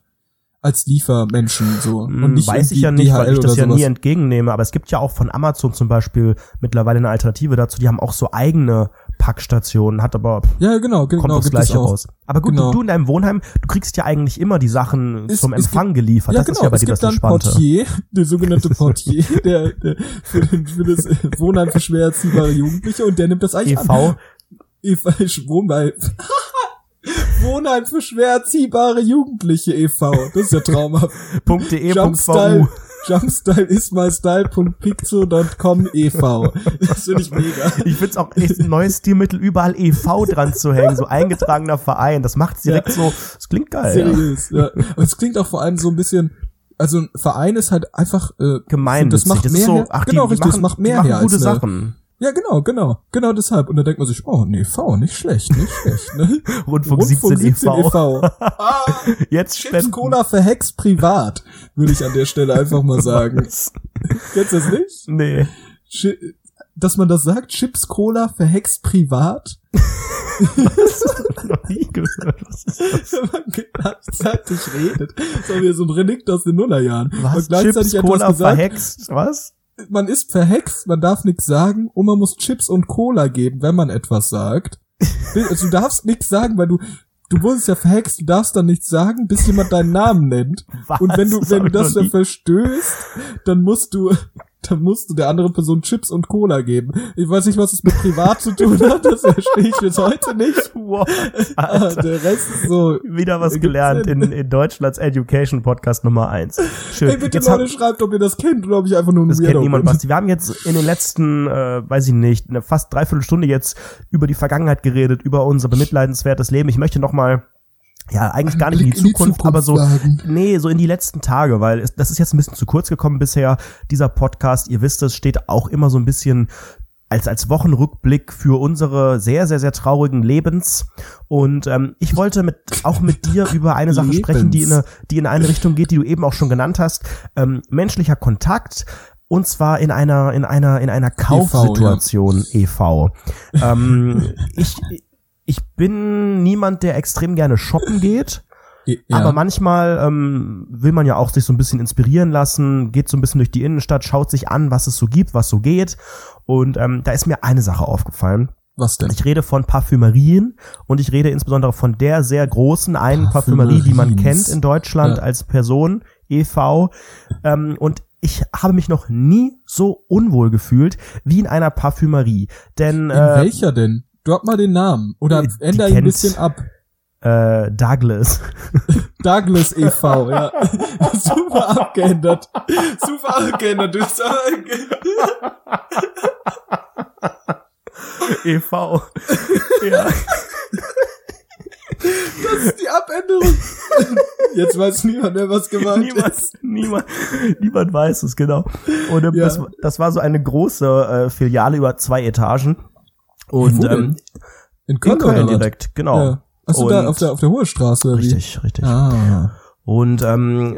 S2: als Liefermenschen so
S3: und hm, nicht weiß ich ja nicht, DHL weil ich das ja nie entgegennehme, aber es gibt ja auch von Amazon zum Beispiel mittlerweile eine Alternative dazu, die haben auch so eigene Packstationen, hat aber
S2: ja genau, genau
S3: kommt das gleiche raus. Aber gut, genau. du in deinem Wohnheim, du kriegst ja eigentlich immer die Sachen ist, zum Empfang gibt, geliefert. Ja, das genau, ist ja bei dir das Entspannte.
S2: Portier, der sogenannte Portier, der, der für, den, für das Wohnheim für schwer erziehbare Jugendliche und der nimmt das eigentlich
S3: EV. an.
S2: EV. Bei Wohnheim für schwer erziehbare Jugendliche e.V. Das ist ja traumhaft.
S3: .de.vu
S2: jumpstyle.ismystyle.pixel.com e.V. Das finde ich mega.
S3: Ich finde es auch echt ein neues Stilmittel, überall e.V. dran zu hängen, so eingetragener Verein. Das macht direkt ja. so, es klingt geil. Seriös,
S2: ja. ja. Aber es klingt auch vor allem so ein bisschen, also ein Verein ist halt einfach
S3: äh, gemeinnützig.
S2: Das macht mehr, so, ach,
S3: genau die, die richtig, machen, das macht mehr her
S2: gute als Sachen. Ja, genau, genau. Genau deshalb. Und da denkt man sich, oh, nee, V, nicht schlecht, nicht schlecht, ne?
S3: Rundfunk, Rundfunk 17, 17 e.V. e.V.
S2: Ah, Jetzt Chips Cola für Hex privat, würde ich an der Stelle einfach mal sagen. Kennst du das nicht?
S3: Nee.
S2: dass man das sagt, Chips Cola verhext privat? Was? noch nie gehört. Was ist das? Wenn man gleichzeitig redet. Das ist wie so ein Relikt aus den Nullerjahren.
S3: Was? Chips Cola verhext? Was?
S2: Man ist verhext, man darf nichts sagen und man muss Chips und Cola geben, wenn man etwas sagt. Also du darfst nichts sagen, weil du du wurdest ja verhext, du darfst dann nichts sagen, bis jemand deinen Namen nennt. Was? Und wenn du wenn du das dann verstößt, dann musst du dann musst du der anderen Person Chips und Cola geben. Ich weiß nicht, was es mit privat zu tun hat, das verstehe ich bis heute nicht. Wow,
S3: Alter. Der Rest ist so. Wieder was gelernt in, in Deutschlands Education Podcast Nummer eins.
S2: Schön. Ey, bitte jetzt Leute, schreibt, ob ihr das kennt oder ob ich einfach nur ein
S3: Das kennt niemand, Basti. Wir haben jetzt in den letzten, äh, weiß ich nicht, eine fast dreiviertel Stunde jetzt über die Vergangenheit geredet, über unser bemitleidenswertes Leben. Ich möchte noch mal ja, eigentlich gar nicht in die, in die Zukunft, aber so, sagen. nee, so in die letzten Tage, weil es, das ist jetzt ein bisschen zu kurz gekommen bisher. Dieser Podcast, ihr wisst es, steht auch immer so ein bisschen als, als Wochenrückblick für unsere sehr, sehr, sehr traurigen Lebens. Und ähm, ich wollte mit, auch mit dir über eine Sache Lebens. sprechen, die in, eine, die in eine Richtung geht, die du eben auch schon genannt hast. Ähm, menschlicher Kontakt, und zwar in einer in einer in einer Kaufsituation EV. Ja. EV. Ähm, ich ich bin niemand, der extrem gerne shoppen geht. Ja. Aber manchmal ähm, will man ja auch sich so ein bisschen inspirieren lassen, geht so ein bisschen durch die Innenstadt, schaut sich an, was es so gibt, was so geht. Und ähm, da ist mir eine Sache aufgefallen.
S2: Was denn?
S3: Ich rede von Parfümerien und ich rede insbesondere von der sehr großen einen Parfümerie, die man kennt in Deutschland ja. als Person, EV. Ähm, und ich habe mich noch nie so unwohl gefühlt wie in einer Parfümerie. Denn
S2: in äh, welcher denn? Drop mal den Namen oder ändere ihn ein bisschen ab.
S3: Äh, Douglas.
S2: Douglas e.V., ja. Super abgeändert. Super abgeändert.
S3: E.V. ja.
S2: Das ist die Abänderung. Jetzt weiß niemand mehr, was gemeint
S3: niemand, ist. Niemand, niemand weiß es, genau. Und ja. das, das war so eine große äh, Filiale über zwei Etagen. Und ähm,
S2: in Köln, in Köln
S3: direkt, genau. Ja.
S2: Achso, da auf der, auf der Hohe Straße, oder
S3: Richtig, wie? richtig. Ah. Und ähm,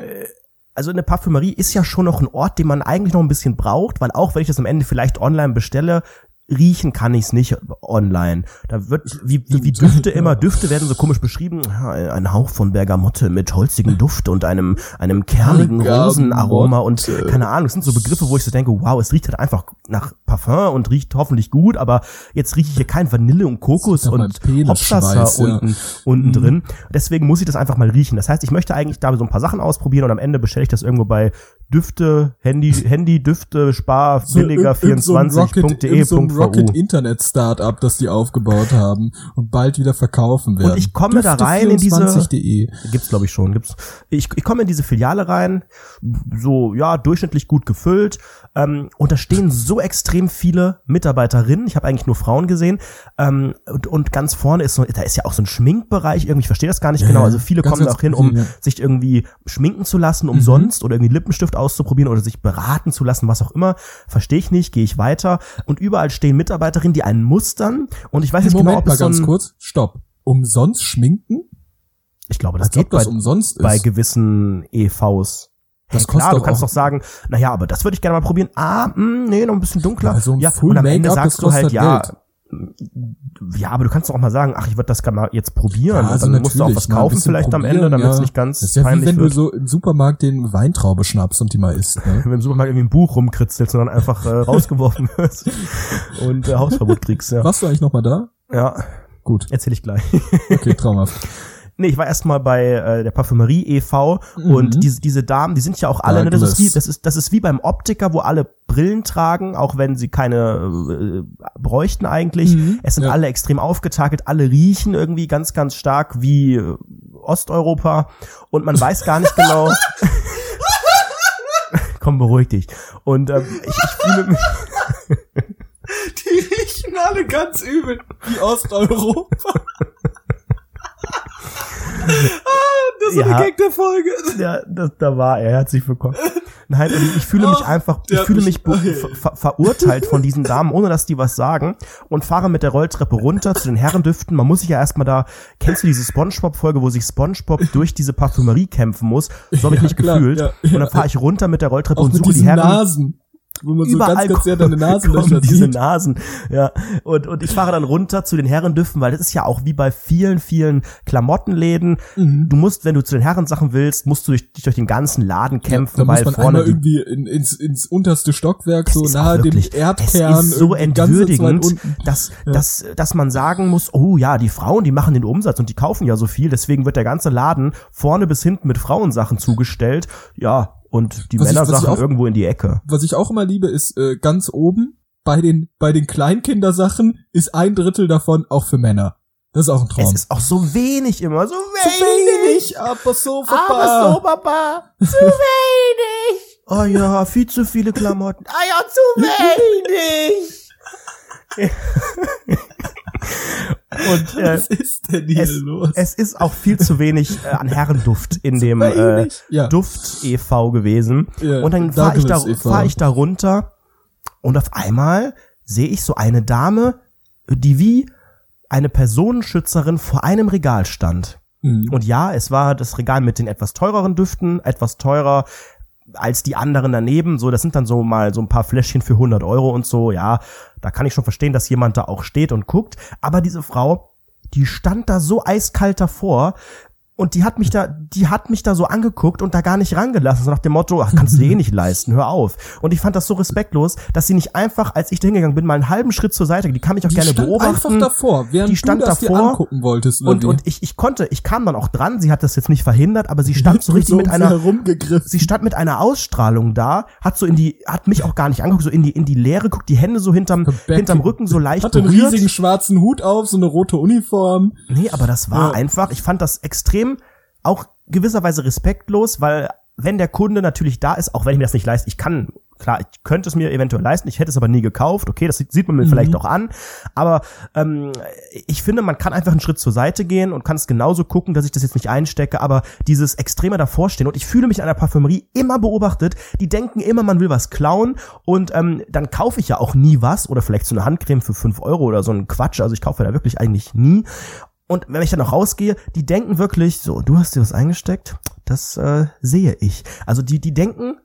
S3: also eine Parfümerie ist ja schon noch ein Ort, den man eigentlich noch ein bisschen braucht, weil auch wenn ich das am Ende vielleicht online bestelle, riechen kann ich es nicht online. Da wird wie, wie, wie Düfte immer, Düfte werden so komisch beschrieben. Ein Hauch von Bergamotte mit holzigem Duft und einem, einem kernigen Rosenaroma und keine Ahnung. Das sind so Begriffe, wo ich so denke, wow, es riecht halt einfach nach Parfum und riecht hoffentlich gut, aber jetzt rieche ich hier kein Vanille und Kokos und Hopsasser unten, ja. unten mhm. drin. Deswegen muss ich das einfach mal riechen. Das heißt, ich möchte eigentlich da so ein paar Sachen ausprobieren und am Ende bestelle ich das irgendwo bei Düfte, Handy, Handy, Düfte, Spar, billiger 24.de.
S2: So ein Rocket Internet Startup, das die aufgebaut haben und bald wieder verkaufen werden.
S3: Und ich komme Düfte da rein in diese, gibt's glaube ich schon, gibt's. Ich, ich komme in diese Filiale rein, so, ja, durchschnittlich gut gefüllt, ähm, und da stehen so extrem viele Mitarbeiterinnen. Ich habe eigentlich nur Frauen gesehen. Ähm, und, und ganz vorne ist so, da ist ja auch so ein Schminkbereich. Irgendwie, ich verstehe das gar nicht ja, genau. Also viele kommen da auch hin, um ja. sich irgendwie schminken zu lassen, umsonst mhm. oder irgendwie Lippenstift auszuprobieren oder sich beraten zu lassen, was auch immer. Verstehe ich nicht, gehe ich weiter. Und überall stehen Mitarbeiterinnen, die einen mustern. Und ich weiß nicht
S2: Moment
S3: genau, ob
S2: mal ganz so kurz. Stopp. Umsonst schminken?
S3: Ich glaube, das Als geht das bei, umsonst bei gewissen EVs. Das hey, klar, du kannst doch sagen, na ja, aber das würde ich gerne mal probieren. Ah, mh, hm, nee, noch ein bisschen dunkler.
S2: Ja, so
S3: ja
S2: Full und am Ende sagst du halt,
S3: ja, Geld. Ja, aber du kannst doch auch mal sagen, ach, ich würde das gerne mal jetzt probieren. Ja, also dann musst du auch was kaufen vielleicht am Ende, damit es nicht ganz
S2: das ist ja wie wenn wird. du so im Supermarkt den Weintraube schnappst und die mal isst. Ne?
S3: wenn du im Supermarkt irgendwie ein Buch rumkritzelst und dann einfach äh, rausgeworfen wirst und äh, Hausverbot kriegst. Ja.
S2: Warst du eigentlich noch mal da?
S3: Ja. Gut. Erzähl ich gleich.
S2: okay, traumhaft.
S3: Nee, ich war erstmal bei äh, der Parfümerie e.V. Mhm. und diese, diese Damen, die sind ja auch alle, ne, das ist wie, das ist, das ist wie beim Optiker, wo alle Brillen tragen, auch wenn sie keine äh, bräuchten eigentlich. Mhm. Es sind ja. alle extrem aufgetakelt, alle riechen irgendwie ganz, ganz stark wie äh, Osteuropa und man weiß gar nicht genau. Komm, beruhig dich. Und ähm, ich, ich fühle mich.
S2: Die riechen alle ganz übel wie Osteuropa das ist ja, eine Gag der Folge.
S3: Ja, das, da war er. Herzlich willkommen. Nein, ich fühle mich oh, einfach, ich fühle mich, mich ver verurteilt von diesen Damen, ohne dass die was sagen und fahre mit der Rolltreppe runter zu den Herrendüften. Man muss sich ja erstmal da, kennst du diese Spongebob-Folge, wo sich Spongebob durch diese Parfümerie kämpfen muss? So habe ich ja, mich klar, gefühlt. Ja, und dann fahre ich runter mit der Rolltreppe
S2: Auch
S3: und suche die Herren.
S2: Nasen wo man Überall so ganz kurz sehr deine
S3: Nasenlöcher diese sieht. Nasen, ja. Und, und ich fahre dann runter zu den Herrendüften, weil das ist ja auch wie bei vielen, vielen Klamottenläden. Mhm. Du musst, wenn du zu den Herrensachen willst, musst du dich, dich durch den ganzen Laden kämpfen, ja, weil
S2: muss man
S3: vorne
S2: irgendwie in, ins, ins unterste Stockwerk, so nahe wirklich, dem Erdkern.
S3: Es ist so entwürdigend, dass, ja. dass, dass man sagen muss, oh ja, die Frauen, die machen den Umsatz und die kaufen ja so viel, deswegen wird der ganze Laden vorne bis hinten mit Frauensachen zugestellt. Ja, und die was Männersachen auch, irgendwo in die Ecke.
S2: Was ich auch immer liebe, ist äh, ganz oben bei den bei den Kleinkindersachen ist ein Drittel davon auch für Männer. Das ist auch ein Traum. Es
S3: ist auch so wenig immer, so wenig.
S2: So wenig, aber so Papa.
S3: Aber so Papa. Zu wenig. Oh ja, viel zu viele Klamotten. Ah ja, zu wenig. Und, äh,
S2: Was ist denn hier
S3: es,
S2: los?
S3: Es ist auch viel zu wenig äh, an Herrenduft in dem äh, ja. Duft e.V. gewesen. Ja, und dann fahre ich, da, e fahr ich da runter und auf einmal sehe ich so eine Dame, die wie eine Personenschützerin vor einem Regal stand. Mhm. Und ja, es war das Regal mit den etwas teureren Düften, etwas teurer als die anderen daneben. So, das sind dann so mal so ein paar Fläschchen für 100 Euro und so. Ja, da kann ich schon verstehen, dass jemand da auch steht und guckt. Aber diese Frau, die stand da so eiskalt davor und die hat mich da, die hat mich da so angeguckt und da gar nicht rangelassen, so nach dem Motto, ach, kannst du dir eh nicht leisten, hör auf. Und ich fand das so respektlos, dass sie nicht einfach, als ich da hingegangen bin, mal einen halben Schritt zur Seite, die kann mich auch
S2: die
S3: gerne
S2: stand
S3: beobachten.
S2: einfach davor, während
S3: die stand
S2: du das
S3: davor
S2: dir angucken wolltest.
S3: und, und ich, ich konnte, ich kam dann auch dran, sie hat das jetzt nicht verhindert, aber sie stand so richtig mit
S2: um sie
S3: einer,
S2: herumgegriffen.
S3: sie stand mit einer Ausstrahlung da, hat so in die, hat mich auch gar nicht angeguckt, so in die, in die Leere guckt, die Hände so hinterm,
S2: Back-
S3: hinterm Rücken so leicht
S2: hatte einen
S3: berührt.
S2: riesigen schwarzen Hut auf, so eine rote Uniform.
S3: Nee, aber das war
S2: Ja.
S3: einfach, ich fand das extrem auch gewisserweise respektlos, weil wenn der Kunde natürlich da ist, auch wenn ich mir das nicht leiste, ich kann, klar, ich könnte es mir eventuell leisten, ich hätte es aber nie gekauft, okay, das sieht, man mir vielleicht auch an, aber ähm, ich finde, man kann einfach einen Schritt zur Seite gehen und kann es genauso gucken, dass ich das jetzt nicht einstecke, aber dieses extreme davorstehen und ich fühle mich in einer Parfümerie immer beobachtet, die denken immer, man will was klauen und ähm, dann kaufe ich ja auch nie was oder vielleicht so eine Handcreme für 5 Euro oder so ein Quatsch, also ich kaufe da wirklich eigentlich nie und wenn ich dann noch rausgehe, die denken wirklich, so, du hast dir was eingesteckt, das äh, sehe ich. Also die, die denken,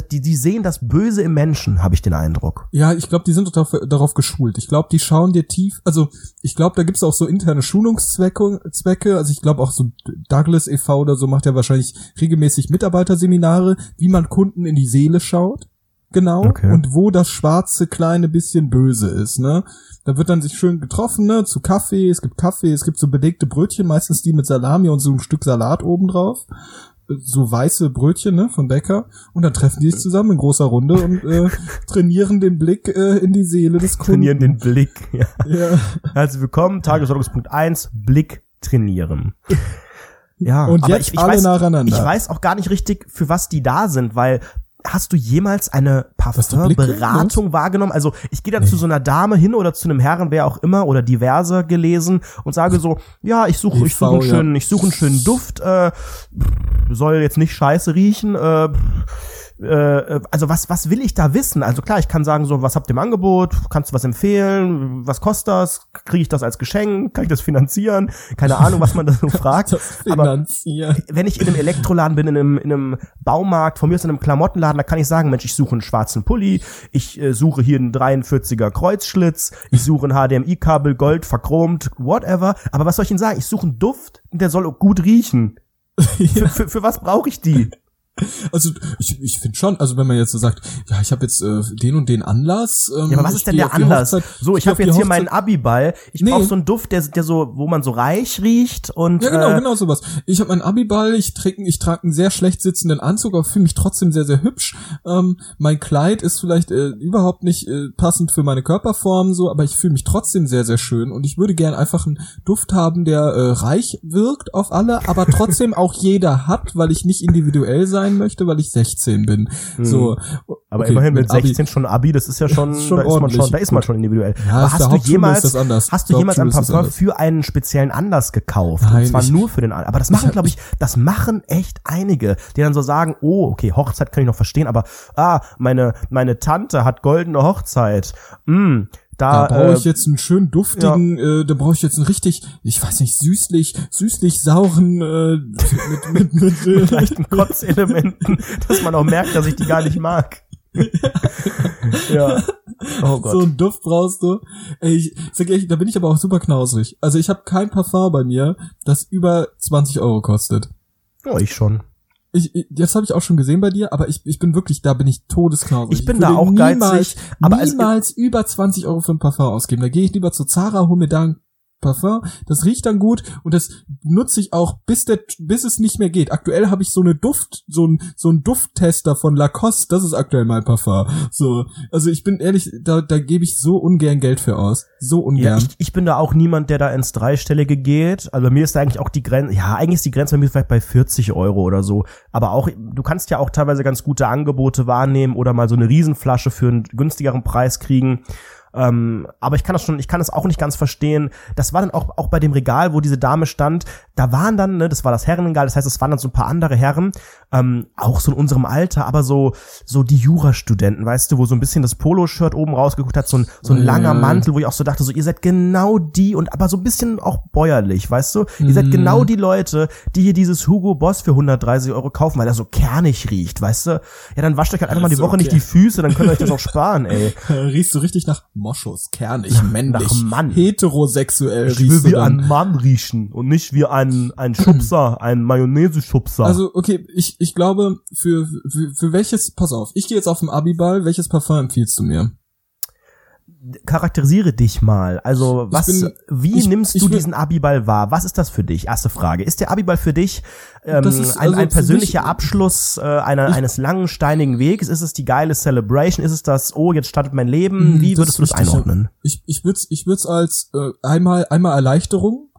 S3: die, die sehen das Böse im Menschen, habe ich den Eindruck.
S2: Ja, ich glaube, die sind darauf, darauf geschult. Ich glaube, die schauen dir tief. Also ich glaube, da gibt's auch so interne Schulungszwecke. Zwecke. Also ich glaube auch so Douglas e.V. oder so macht ja wahrscheinlich regelmäßig Mitarbeiterseminare, wie man Kunden in die Seele schaut. Genau.
S3: Okay.
S2: Und wo das schwarze kleine bisschen böse ist, ne? Da wird dann sich schön getroffen, ne? Zu Kaffee. Es gibt Kaffee, es gibt so belegte Brötchen, meistens die mit Salami und so ein Stück Salat obendrauf so weiße Brötchen ne, vom Bäcker und dann treffen die sich zusammen in großer Runde und äh, trainieren den Blick äh, in die Seele des Kunden.
S3: Trainieren den Blick. Ja.
S2: Ja.
S3: Herzlich willkommen, Tagesordnungspunkt 1, Blick trainieren. Ja,
S2: Und
S3: aber
S2: jetzt
S3: ich, ich
S2: alle
S3: weiß,
S2: nacheinander.
S3: Ich weiß auch gar nicht richtig, für was die da sind, weil hast du jemals eine Parfumberatung wahrgenommen? Also ich gehe dann zu so einer Dame hin oder zu einem Herren, wer auch immer, oder diverse gelesen und sage so, ja, ich suche, ich suche einen schönen, ich suche einen schönen Duft, äh, soll jetzt nicht scheiße riechen, äh, äh, also was, was will ich da wissen? Also klar, ich kann sagen so, was habt ihr im Angebot? Kannst du was empfehlen? Was kostet das? Kriege ich das als Geschenk? Kann ich das finanzieren? Keine Ahnung, was man da so fragt. Aber
S2: finanzieren.
S3: wenn ich in einem Elektroladen bin, in einem, in einem Baumarkt, von mir aus in einem Klamottenladen, da kann ich sagen, Mensch, ich suche einen schwarzen Pulli, ich äh, suche hier einen 43er Kreuzschlitz, ich suche ein HDMI-Kabel, Gold, verchromt, whatever. Aber was soll ich Ihnen sagen? Ich suche einen Duft, der soll gut riechen. Für, für, für was brauche ich die?
S2: Also ich, ich finde schon, also wenn man jetzt so sagt, ja, ich habe jetzt äh, den und den Anlass. Ähm,
S3: Ja, aber was
S2: ich
S3: ist denn der Anlass?
S2: Hochzeit-
S3: so, ich
S2: geh
S3: habe jetzt hier meinen Abiball. Ich
S2: Nee.
S3: brauche so einen Duft, der, der so, wo man so reich riecht und
S2: Ja, genau,
S3: äh,
S2: genau sowas. Ich habe meinen Abiball, ich träge ich trage einen sehr schlecht sitzenden Anzug, aber fühle mich trotzdem sehr, sehr hübsch. Ähm, mein Kleid ist vielleicht äh, überhaupt nicht äh, passend für meine Körperform, so, aber ich fühle mich trotzdem sehr, sehr schön und ich würde gern einfach einen Duft haben, der äh, reich wirkt auf alle, aber trotzdem auch jeder hat, weil ich nicht individuell sein möchte, weil ich 16 bin. So,
S3: Hm. Aber
S2: okay,
S3: immerhin mit
S2: Abi-
S3: 16 schon Abi, das ist ja schon,
S2: schon
S3: da, ist man schon da ist man schon individuell.
S2: Ja,
S3: Aber hast du jemals,
S2: ist das anders.
S3: hast du jemals ein Parfum für einen speziellen Anlass gekauft?
S2: Nein,
S3: und zwar nur für den Anlass. Aber das machen, glaube ich, das machen echt einige, die dann so sagen, oh, okay, Hochzeit kann ich noch verstehen, aber ah, meine, meine Tante hat goldene Hochzeit. Mm, da,
S2: Da brauche
S3: äh,
S2: ich jetzt einen schön duftigen, äh, da brauche ich jetzt einen richtig, ich weiß nicht, süßlich, süßlich sauren, äh, mit, mit, mit, mit,
S3: leichten Kotzelementen, dass man auch merkt, dass ich die gar nicht mag. ja. Oh Gott.
S2: so einen Duft brauchst du. Ey, ich sag ehrlich, da bin ich aber auch super knausrig. Also ich habe kein Parfum bei mir, das über 20 Euro kostet.
S3: oh, ich schon.
S2: Ich, ich, das habe ich auch schon gesehen bei dir, aber ich, ich bin wirklich, da bin ich todesknausrig.
S3: Ich bin
S2: würde
S3: da auch
S2: niemals,
S3: geizig, aber
S2: niemals über 20 Euro für ein Parfum ausgeben. Da gehe ich lieber zu Zara, hol mir da ein Parfum, das riecht dann gut und das nutze ich auch, bis der, bis es nicht mehr geht. Aktuell habe ich so eine Duft, so ein, so ein Dufttester von Lacoste, das ist aktuell mein Parfum. So, also ich bin ehrlich, da, da gebe ich so ungern Geld für aus. So
S3: Ja,
S2: ungern.
S3: ich, ich bin da auch niemand, der da ins Dreistellige geht. Also bei mir ist da eigentlich auch die Grenze, ja, eigentlich ist die Grenze bei mir vielleicht bei 40 Euro oder so. Aber auch, du kannst ja auch teilweise ganz gute Angebote wahrnehmen oder mal so eine Riesenflasche für einen günstigeren Preis kriegen. Ähm, aber ich kann das schon, ich kann das auch nicht ganz verstehen. Das war dann auch, auch bei dem Regal, wo diese Dame stand, da waren dann, ne, das war das Herrenregal, das heißt, es waren dann so ein paar andere Herren, ähm, auch so in unserem Alter, aber so, so die Jurastudenten, weißt du, wo so ein bisschen das Poloshirt oben rausgeguckt hat, so ein, so ein
S2: Ja.
S3: langer Mantel, wo ich auch so dachte, so, ihr seid genau die und aber so ein bisschen auch bäuerlich, weißt du? Ihr seid genau die Leute, die hier dieses Hugo Boss für 130 Euro kaufen, weil er so kernig riecht, weißt du? Ja, dann wascht euch halt einfach mal die Woche nicht
S2: okay.
S3: die Füße, dann könnt ihr euch das auch sparen, ey.
S2: Riechst du richtig nach Moschus, kernig, männlich,
S3: nach Mann.
S2: heterosexuell
S3: ich will wie ein Mann riechen und nicht wie ein, ein Schubser, ein Mayonnaise-Schubser.
S2: Also, okay, ich, ich glaube, für, für, für welches, pass auf, ich gehe jetzt auf den Abiball, welches Parfum empfiehlst du mir?
S3: Charakterisiere dich mal. Also was, bin, wie ich, nimmst du diesen Abiball wahr? Was ist das für dich? Erste Frage. Ist der Abiball für dich ähm, ist, ein, also ein persönlicher mich, Abschluss äh, einer, ich, eines langen steinigen Weges? Ist es die geile Celebration? Ist es das, oh, jetzt startet mein Leben? Hm, wie würdest du das einordnen?
S2: Ich, ich würde es ich würd's als äh, einmal, einmal Erleichterung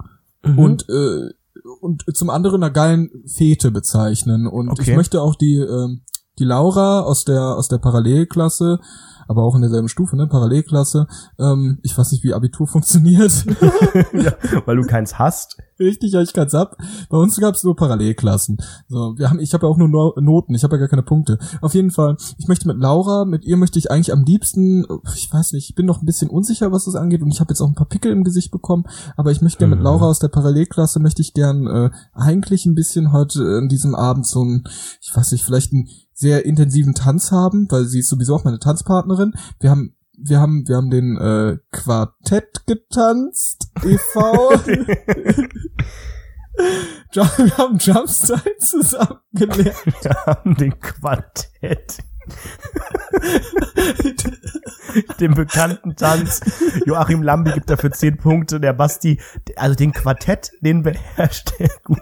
S2: mhm. und äh, und zum anderen einer geilen Fete bezeichnen. Und okay. ich möchte auch die, äh, die Laura aus der, aus der Parallelklasse aber auch in derselben Stufe, ne, Parallelklasse. Ähm, ich weiß nicht, wie Abitur funktioniert.
S3: ja, weil du keins hast.
S2: Richtig, ja, ich keins hab. Bei uns gab es nur Parallelklassen. So, wir haben, ich habe ja auch nur no Noten, ich habe ja gar keine Punkte. Auf jeden Fall, ich möchte mit Laura, mit ihr möchte ich eigentlich am liebsten, ich weiß nicht, ich bin noch ein bisschen unsicher, was das angeht und ich habe jetzt auch ein paar Pickel im Gesicht bekommen, aber ich möchte gerne mit mhm. Laura aus der Parallelklasse, möchte ich gern äh, eigentlich ein bisschen heute in diesem Abend so ein, ich weiß nicht, vielleicht ein sehr intensiven Tanz haben, weil sie ist sowieso auch meine Tanzpartnerin. Wir haben wir haben wir haben den äh, Quartett getanzt e.V. wir haben Jumpstyle zusammen gelernt.
S3: Wir haben den Quartett. den bekannten Tanz. Joachim Lambi gibt dafür zehn Punkte. Der Basti, also den Quartett, den beherrscht er gut.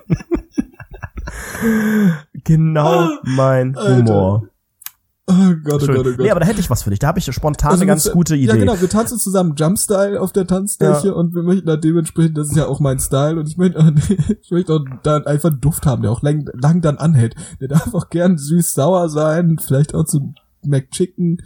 S3: genau mein Humor.
S2: Oh Gott, oh Gott, oh Gott.
S3: Nee, aber da hätte ich was für dich. Da habe ich spontan also, eine ganz gute Idee. Ja,
S2: genau. Wir tanzen zusammen Jumpstyle auf der Tanzfläche ja. und wir möchten da dementsprechend, das ist ja auch mein Style und ich möchte, ich möchte auch dann einfach einen Duft haben, der auch lang, lang dann anhält. Der darf auch gern süß-sauer sein, vielleicht auch zu McChicken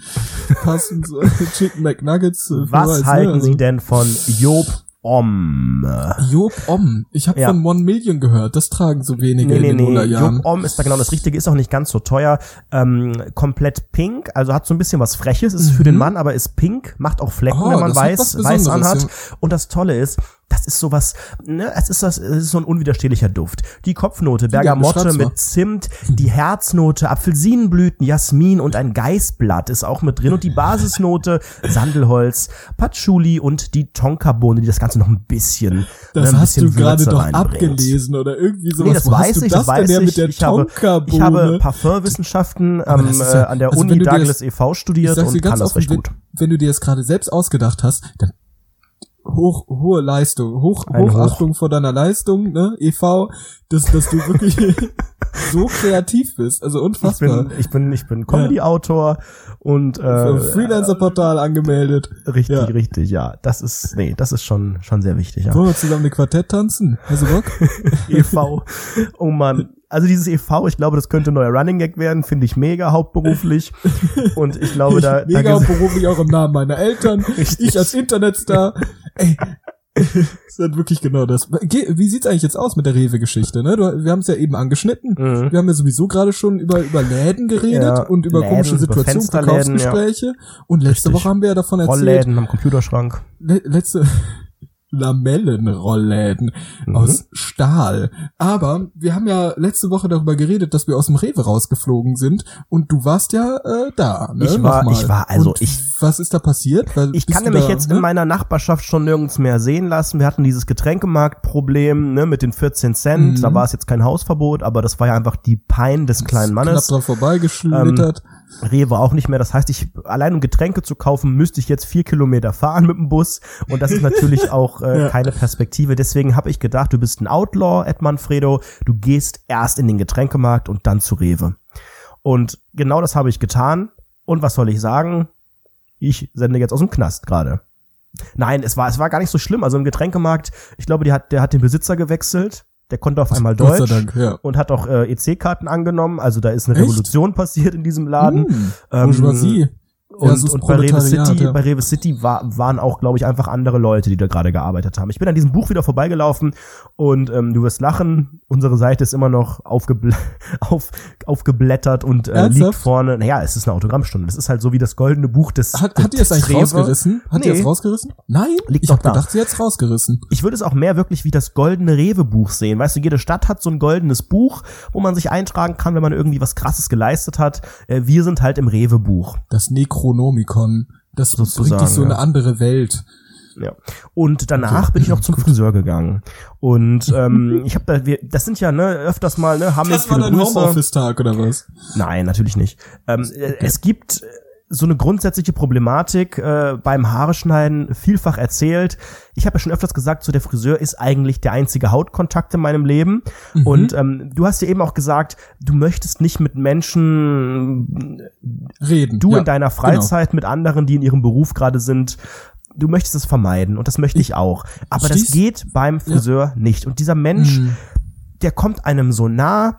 S2: passen, so, Chicken McNuggets.
S3: Was weiß, ne? halten ne? also, Sie denn von Job Om.
S2: Job Om. Ich habe ja. von One Million gehört. Das tragen so wenige nee, nee, in den nee.
S3: Job Om ist da genau das Richtige. Ist auch nicht ganz so teuer. Ähm, komplett pink. Also hat so ein bisschen was Freches. Ist mhm. für den mhm. Mann, aber ist pink. Macht auch Flecken, oh, wenn man weiß, weiß anhat. Ja. Und das Tolle ist, das ist sowas, ne, es ist das, es ist so ein unwiderstehlicher Duft. Die Kopfnote, Bergamotte mit Zimt, die Herznote, Apfelsinenblüten, Jasmin und ein Geißblatt ist auch mit drin und die Basisnote, Sandelholz, Patchouli und die Tonkabohne, die das Ganze noch ein bisschen,
S2: das
S3: ne, ein
S2: hast bisschen du gerade doch abgelesen oder irgendwie sowas.
S3: Nee, das Wo weiß ich, das, das weiß ich. ich, habe, ich habe Parfumwissenschaften ähm, ja, äh, an der also Uni Douglas e.V. studiert und kann das recht gut.
S2: Wenn du dir das gerade selbst ausgedacht hast, dann hoch, hohe Leistung, hoch, Hochachtung Hoch. vor deiner Leistung, ne, EV, dass, dass du wirklich so kreativ bist, also unfassbar.
S3: Ich bin, ich bin, ich bin Comedy-Autor und äh,
S2: Freelancer-Portal angemeldet.
S3: Richtig, ja. richtig, ja. Das ist, nee, das ist schon, schon sehr wichtig, ja.
S2: Wollen wir zusammen eine Quartett tanzen? Hast du Bock?
S3: EV. Oh man, also dieses EV, ich glaube, das könnte ein neuer Running Gag werden, finde ich mega hauptberuflich. Und ich glaube, da.
S2: mega
S3: da
S2: hauptberuflich auch im Namen meiner Eltern. Richtig. Ich als Internetstar. Ey, ist halt wirklich genau das. Wie sieht's eigentlich jetzt aus mit der Rewe-Geschichte? Ne? wir haben es ja eben angeschnitten. Mhm. Wir haben ja sowieso gerade schon über über Läden geredet ja, und über Läden, komische Situationen, Verkaufsgespräche. Ja. Und letzte Richtig. Woche haben wir ja davon erzählt.
S3: Rollläden am Computerschrank.
S2: Le letzte Lamellenrollläden mhm. aus Stahl. Aber wir haben ja letzte Woche darüber geredet, dass wir aus dem Rewe rausgeflogen sind und du warst ja äh, da. Ne?
S3: Ich war, ich war, also und ich.
S2: Was ist da passiert?
S3: Weil, ich kann nämlich da, jetzt ne? in meiner Nachbarschaft schon nirgends mehr sehen lassen. Wir hatten dieses Getränkemarktproblem ne, mit den 14 Cent. Mhm. Da war es jetzt kein Hausverbot, aber das war ja einfach die Pein des kleinen Mannes.
S2: Knapp dran vorbeigeschlittert. Ähm,
S3: Rewe auch nicht mehr. Das heißt, ich allein um Getränke zu kaufen, müsste ich jetzt vier Kilometer fahren mit dem Bus. Und das ist natürlich auch äh, ja. keine Perspektive. Deswegen habe ich gedacht, du bist ein Outlaw, Ed Manfredo. Du gehst erst in den Getränkemarkt und dann zu Rewe. Und genau das habe ich getan. Und was soll ich sagen? Ich sende jetzt aus dem Knast gerade. Nein, es war, es war gar nicht so schlimm. Also im Getränkemarkt, ich glaube, die hat, der hat den Besitzer gewechselt der konnte auf einmal Deutsch Dank, ja. und hat auch äh, EC-Karten angenommen. Also da ist eine Echt? Revolution passiert in diesem Laden.
S2: Hm, ähm,
S3: und, und bei Rewe City, ja. bei Rewe City war, waren auch, glaube ich, einfach andere Leute, die da gerade gearbeitet haben. Ich bin an diesem Buch wieder vorbeigelaufen und ähm, du wirst lachen, unsere Seite ist immer noch aufgebl auf, aufgeblättert und äh, liegt vorne. Naja, es ist eine Autogrammstunde. Das ist halt so wie das goldene Buch des.
S2: Hat, hat ihr es eigentlich rausgerissen? Hat nee. ihr es rausgerissen? Nein,
S3: liegt
S2: ich
S3: doch da.
S2: gedacht, sie jetzt rausgerissen.
S3: Ich würde es auch mehr wirklich wie das goldene Rewe-Buch sehen. Weißt du, jede Stadt hat so ein goldenes Buch, wo man sich eintragen kann, wenn man irgendwie was Krasses geleistet hat. Äh, wir sind halt im Rewe-Buch.
S2: Das Necronomicon Das sozusagen, bringt dich so ja. eine andere Welt.
S3: Ja. Und danach bin ich noch zum Friseur gegangen. Und ähm, ich habe da, wir, das sind ja ne öfters mal ne, haben
S2: das war dein Homeoffice-Tag oder was?
S3: Nein, natürlich nicht. Ähm, okay. Es gibt so eine grundsätzliche Problematik äh, beim Haareschneiden vielfach erzählt. Ich habe ja schon öfters gesagt, so der Friseur ist eigentlich der einzige Hautkontakt in meinem Leben. Mhm. Und ähm, du hast ja eben auch gesagt, du möchtest nicht mit Menschen
S2: reden.
S3: Du ja, in deiner genau. Freizeit genau. mit anderen, die in ihrem Beruf gerade sind, du möchtest es vermeiden und das möchte ich, ich auch. Aber das geht beim Friseur ja. nicht. Und dieser Mensch, mhm. der kommt einem so nah,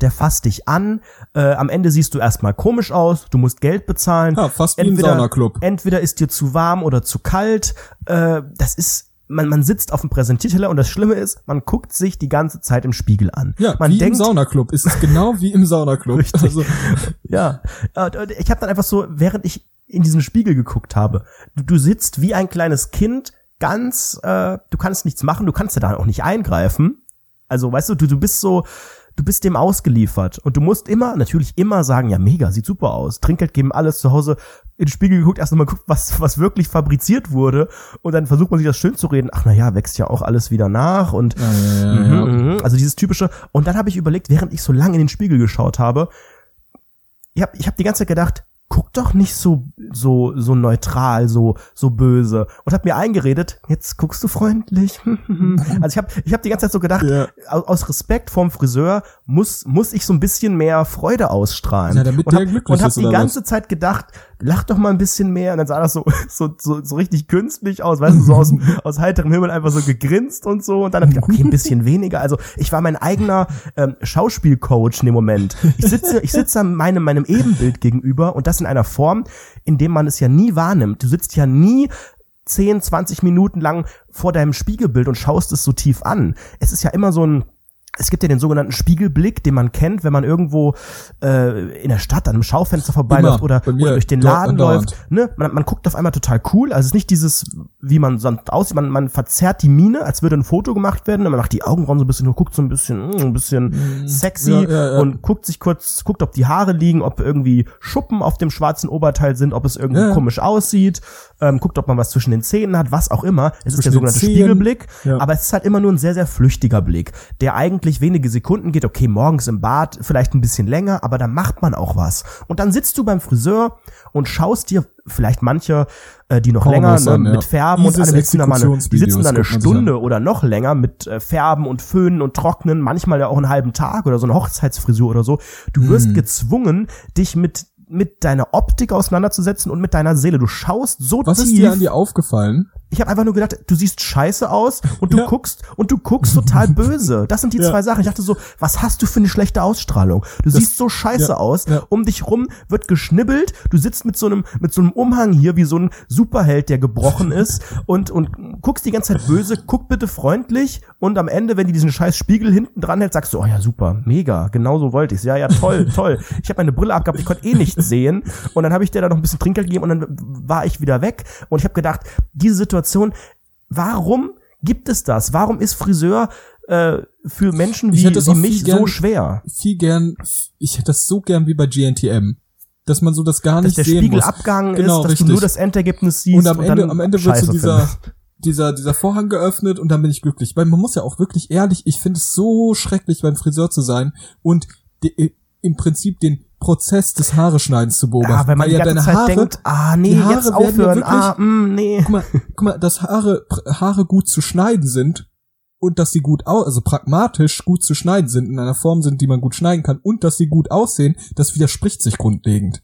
S3: der fasst dich an. Äh, am Ende siehst du erstmal komisch aus, du musst Geld bezahlen.
S2: Ja, fast wie entweder, im Saunaclub.
S3: Entweder ist dir zu warm oder zu kalt. Äh, das ist man, man sitzt auf dem Präsentierteller und das Schlimme ist, man guckt sich die ganze Zeit im Spiegel an.
S2: Ja,
S3: man
S2: wie denkt, im Saunaclub. Es ist genau wie im Saunaclub.
S3: Richtig. Also. Ja, ich habe dann einfach so, während ich in diesen Spiegel geguckt habe, du, du sitzt wie ein kleines Kind, ganz, äh, du kannst nichts machen, du kannst ja da auch nicht eingreifen. Also, weißt du, du, du bist so, du bist dem ausgeliefert. Und du musst immer, natürlich immer sagen, ja mega, sieht super aus, Trinkgeld geben, alles zu Hause, in den Spiegel geguckt, erst nochmal guckt, was, was wirklich fabriziert wurde. Und dann versucht man sich das schön zu reden, ach na ja, wächst ja auch alles wieder nach und ja, ja, ja, mh, mh, also dieses typische. Und dann habe ich überlegt, während ich so lange in den Spiegel geschaut habe, ich habe ich hab die ganze Zeit gedacht, guck doch nicht so so so neutral, so so böse und hab mir eingeredet, jetzt guckst du freundlich. also ich habe ich hab die ganze Zeit so gedacht, ja. aus Respekt vorm Friseur muss muss ich so ein bisschen mehr Freude ausstrahlen.
S2: Ja, damit
S3: und
S2: hab, glücklich
S3: und hab die ganze was? Zeit gedacht, lach doch mal ein bisschen mehr und dann sah das so so so, so richtig künstlich aus, weißt du, so aus aus heiterem Himmel einfach so gegrinst und so und dann hab ich okay, ein bisschen weniger. Also, ich war mein eigener ähm, Schauspielcoach in dem Moment. Ich sitze ich sitze meinem meinem Ebenbild gegenüber und das in einer Form, in dem man es ja nie wahrnimmt. Du sitzt ja nie 10, 20 Minuten lang vor deinem Spiegelbild und schaust es so tief an. Es ist ja immer so ein es gibt ja den sogenannten Spiegelblick, den man kennt, wenn man irgendwo äh, in der Stadt an einem Schaufenster vorbeiläuft oder, oder durch den Laden läuft. Ne? Man, man guckt auf einmal total cool. Also es ist nicht dieses, wie man sonst aussieht, man, man verzerrt die Miene, als würde ein Foto gemacht werden. Und man macht die Augenbrauen so ein bisschen, guckt so ein bisschen, mh, ein bisschen mhm. sexy ja, ja, ja. und guckt sich kurz, guckt, ob die Haare liegen, ob irgendwie Schuppen auf dem schwarzen Oberteil sind, ob es irgendwie komisch aussieht, ähm, guckt, ob man was zwischen den Zähnen hat, was auch immer. Es zwischen ist der sogenannte Spiegelblick, aber es ist halt immer nur ein sehr, sehr flüchtiger Blick, der eigentlich wenige Sekunden geht, okay, morgens im Bad vielleicht ein bisschen länger, aber da macht man auch was. Und dann sitzt du beim Friseur und schaust dir vielleicht manche, äh, die noch länger ne, an, ja. mit Färben Dieses und alle sitzen da mal eine, die sitzen da eine Stunde oder noch länger mit äh, Färben und Föhnen und Trocknen, manchmal ja auch einen halben Tag oder so eine Hochzeitsfrisur oder so. Du wirst hm. gezwungen, dich mit mit deiner Optik auseinanderzusetzen und mit deiner Seele. Du schaust so
S2: Was
S3: tief.
S2: Was ist dir an dir aufgefallen?
S3: Ich habe einfach nur gedacht, du siehst scheiße aus und du ja. guckst und du guckst total böse. Das sind die ja. zwei Sachen. Ich dachte so, was hast du für eine schlechte Ausstrahlung? Du das, siehst so scheiße ja. aus. Um dich rum wird geschnibbelt. Du sitzt mit so einem mit so einem Umhang hier wie so ein Superheld, der gebrochen ist und und guckst die ganze Zeit böse. Guck bitte freundlich und am Ende, wenn die diesen scheiß Spiegel hinten dran hält, sagst du, oh ja super, mega, genau so wollte ich's. Ja ja toll, toll. Ich habe meine Brille abgehabt, ich konnte eh nichts sehen und dann habe ich dir da noch ein bisschen Trinkgeld gegeben und dann war ich wieder weg und ich habe gedacht, diese Situation warum gibt es das? Warum ist Friseur äh, für Menschen wie, wie mich gern, so schwer?
S2: Viel gern, ich hätte das so gern wie bei GNTM. Dass man so das gar nicht
S3: dass der
S2: Spiegel muss.
S3: genau, ist, dass richtig. du nur das Endergebnis siehst.
S2: Und am Ende, am Ende wird so dieser, dieser, dieser Vorhang geöffnet und dann bin ich glücklich. Weil man muss ja auch wirklich ehrlich, ich finde es so schrecklich, beim Friseur zu sein und die, im Prinzip den Prozess des Haareschneidens zu beobachten. Ja,
S3: wenn man
S2: ja
S3: die ganze Zeit Haare, denkt, ah nee, Haare jetzt aufhören, ja wirklich, ah, mh, mm, nee.
S2: Guck mal, guck mal, dass Haare, Haare gut zu schneiden sind und dass sie gut aus, also pragmatisch gut zu schneiden sind, in einer Form sind, die man gut schneiden kann und dass sie gut aussehen, das widerspricht sich grundlegend.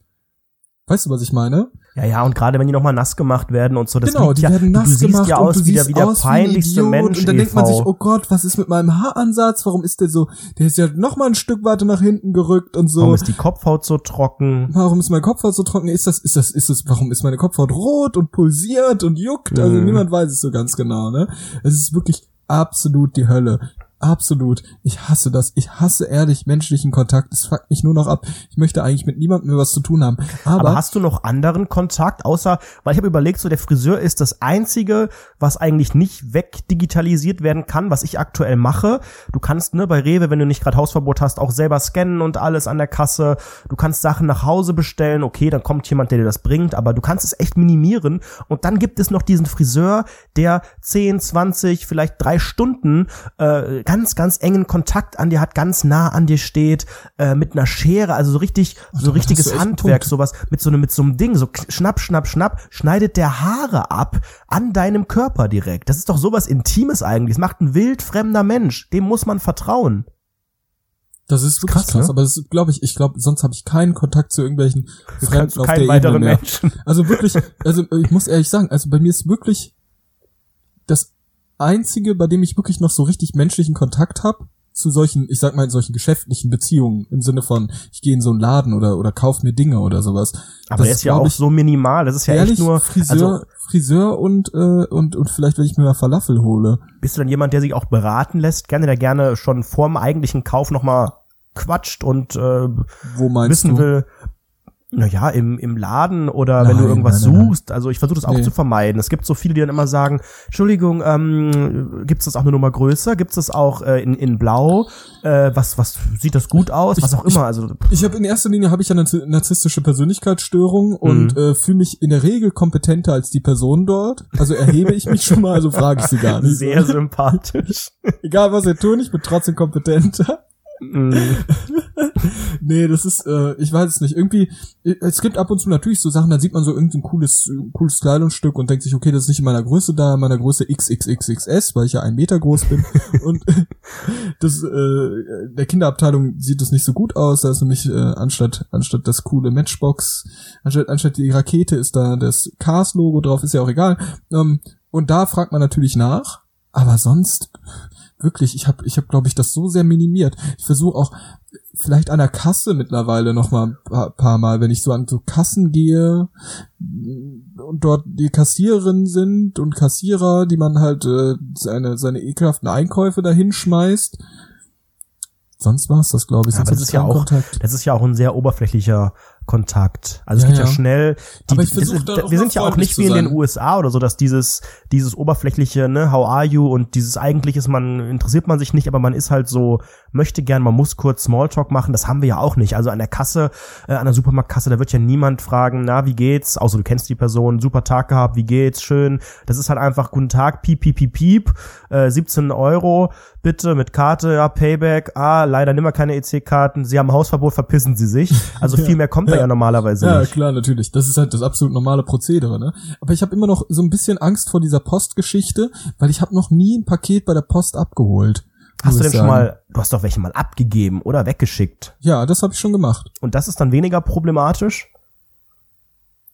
S2: Weißt du, was ich meine?
S3: Ja, ja, und gerade wenn die nochmal nass gemacht werden und so, das
S2: genau, die ja, werden nass
S3: du
S2: gemacht
S3: siehst ja aus wie der, wie der peinlichste wie Mensch.
S2: Und dann denkt man sich, oh Gott, was ist mit meinem Haaransatz? Warum ist der so, der ist ja noch mal ein Stück weiter nach hinten gerückt und so.
S3: Warum ist die Kopfhaut so trocken?
S2: Warum ist meine Kopfhaut so trocken? Ist das, ist das, ist das, warum ist meine Kopfhaut rot und pulsiert und juckt? Also mhm. niemand weiß es so ganz genau, ne? Es ist wirklich absolut die Hölle. Absolut. Ich hasse das. Ich hasse ehrlich menschlichen Kontakt. Es fuckt mich nur noch ab. Ich möchte eigentlich mit niemandem mehr was zu tun haben. Aber,
S3: Aber hast du noch anderen Kontakt, außer, weil ich habe überlegt, so der Friseur ist das einzige, was eigentlich nicht wegdigitalisiert werden kann, was ich aktuell mache. Du kannst, ne, bei Rewe, wenn du nicht gerade Hausverbot hast, auch selber scannen und alles an der Kasse. Du kannst Sachen nach Hause bestellen. Okay, dann kommt jemand, der dir das bringt. Aber du kannst es echt minimieren. Und dann gibt es noch diesen Friseur, der 10, 20, vielleicht drei Stunden äh, ganz, ganz engen Kontakt an dir hat, ganz nah an dir steht, äh, mit einer Schere, also so richtig, so richtiges Handwerk, sowas, mit so einem, mit so einem Ding, so schnapp, schnapp, schnapp, schneidet der Haare ab an deinem Körper direkt. Das ist doch sowas Intimes eigentlich. Das macht ein wildfremder Mensch. Dem muss man vertrauen.
S2: Das ist wirklich krass, krass ne? aber das glaube ich, ich glaube, sonst habe ich keinen Kontakt zu irgendwelchen
S3: Fremden auf der Ebene mehr. Menschen.
S2: Also wirklich, also ich muss ehrlich sagen, also bei mir ist wirklich das einzige, bei dem ich wirklich noch so richtig menschlichen Kontakt habe zu solchen, ich sag mal, in solchen geschäftlichen Beziehungen im Sinne von, ich gehe in so einen Laden oder oder kauf mir Dinge oder sowas.
S3: Aber das ist ja auch so minimal. Das ist ja ehrlich, echt nur
S2: Friseur, also, Friseur und äh, und und vielleicht, wenn ich mir mal Falafel hole.
S3: Bist du dann jemand, der sich auch beraten lässt, gerne der gerne schon vorm eigentlichen Kauf noch mal quatscht und äh,
S2: Wo meinst
S3: wissen
S2: du?
S3: will, naja, im, im Laden oder nein, wenn du irgendwas nein, nein, suchst. Also ich versuche das auch nee. zu vermeiden. Es gibt so viele, die dann immer sagen, Entschuldigung, ähm, gibt es das auch eine Nummer größer? Gibt es das auch äh, in, in Blau? Äh, was, was sieht das gut aus? Ich, was auch immer. Also
S2: Ich habe in erster Linie habe ich eine narzisstische Persönlichkeitsstörung und mhm. äh, fühle mich in der Regel kompetenter als die Person dort. Also erhebe ich mich schon mal, also frage ich sie gar nicht.
S3: Sehr sympathisch.
S2: Egal was ihr tun, ich bin trotzdem kompetenter. Mm. nee, das ist, äh, ich weiß es nicht. Irgendwie, es gibt ab und zu natürlich so Sachen, da sieht man so irgendein cooles, cooles Kleidungsstück und denkt sich, okay, das ist nicht in meiner Größe da, in meiner Größe XXXXS, weil ich ja ein Meter groß bin. und das, äh, der Kinderabteilung sieht das nicht so gut aus. Da ist nämlich äh, anstatt anstatt das coole Matchbox, anstatt anstatt die Rakete ist da das Cars-Logo drauf, ist ja auch egal. Ähm, und da fragt man natürlich nach, aber sonst wirklich, ich habe, ich hab, glaube ich, das so sehr minimiert. Ich versuche auch vielleicht an der Kasse mittlerweile noch mal ein paar, paar Mal, wenn ich so an so Kassen gehe und dort die Kassiererinnen sind und Kassierer, die man halt äh, seine seine ekelhaften Einkäufe dahin schmeißt. Sonst war es das, glaube ich.
S3: Ja, das ist ja auch, Kontakt. das ist ja auch ein sehr oberflächlicher Kontakt. Also ja, es geht ja, ja schnell. Die, Aber ich das, wir sind ja auch nicht wie in den USA oder so, dass dieses dieses oberflächliche, ne, how are you und dieses eigentliches, man interessiert man sich nicht, aber man ist halt so möchte gern, man muss kurz Smalltalk machen. Das haben wir ja auch nicht. Also an der Kasse, äh, an der Supermarktkasse, da wird ja niemand fragen, na wie geht's? Außer du kennst die Person, super Tag gehabt, wie geht's? Schön. Das ist halt einfach guten Tag, piep piep piep piep, äh, 17 Euro bitte mit Karte, ja Payback. Ah, leider nimmer keine EC-Karten. Sie haben Hausverbot, verpissen Sie sich. Also viel mehr kommt da ja normalerweise
S2: ja,
S3: nicht.
S2: Ja, klar, natürlich. Das ist halt das absolut normale Prozedere, ne? Aber ich habe immer noch so ein bisschen Angst vor dieser Postgeschichte, weil ich habe noch nie ein Paket bei der Post abgeholt.
S3: Hast du denn sagen. schon mal, du hast doch welche mal abgegeben oder weggeschickt?
S2: Ja, das habe ich schon gemacht.
S3: Und das ist dann weniger problematisch?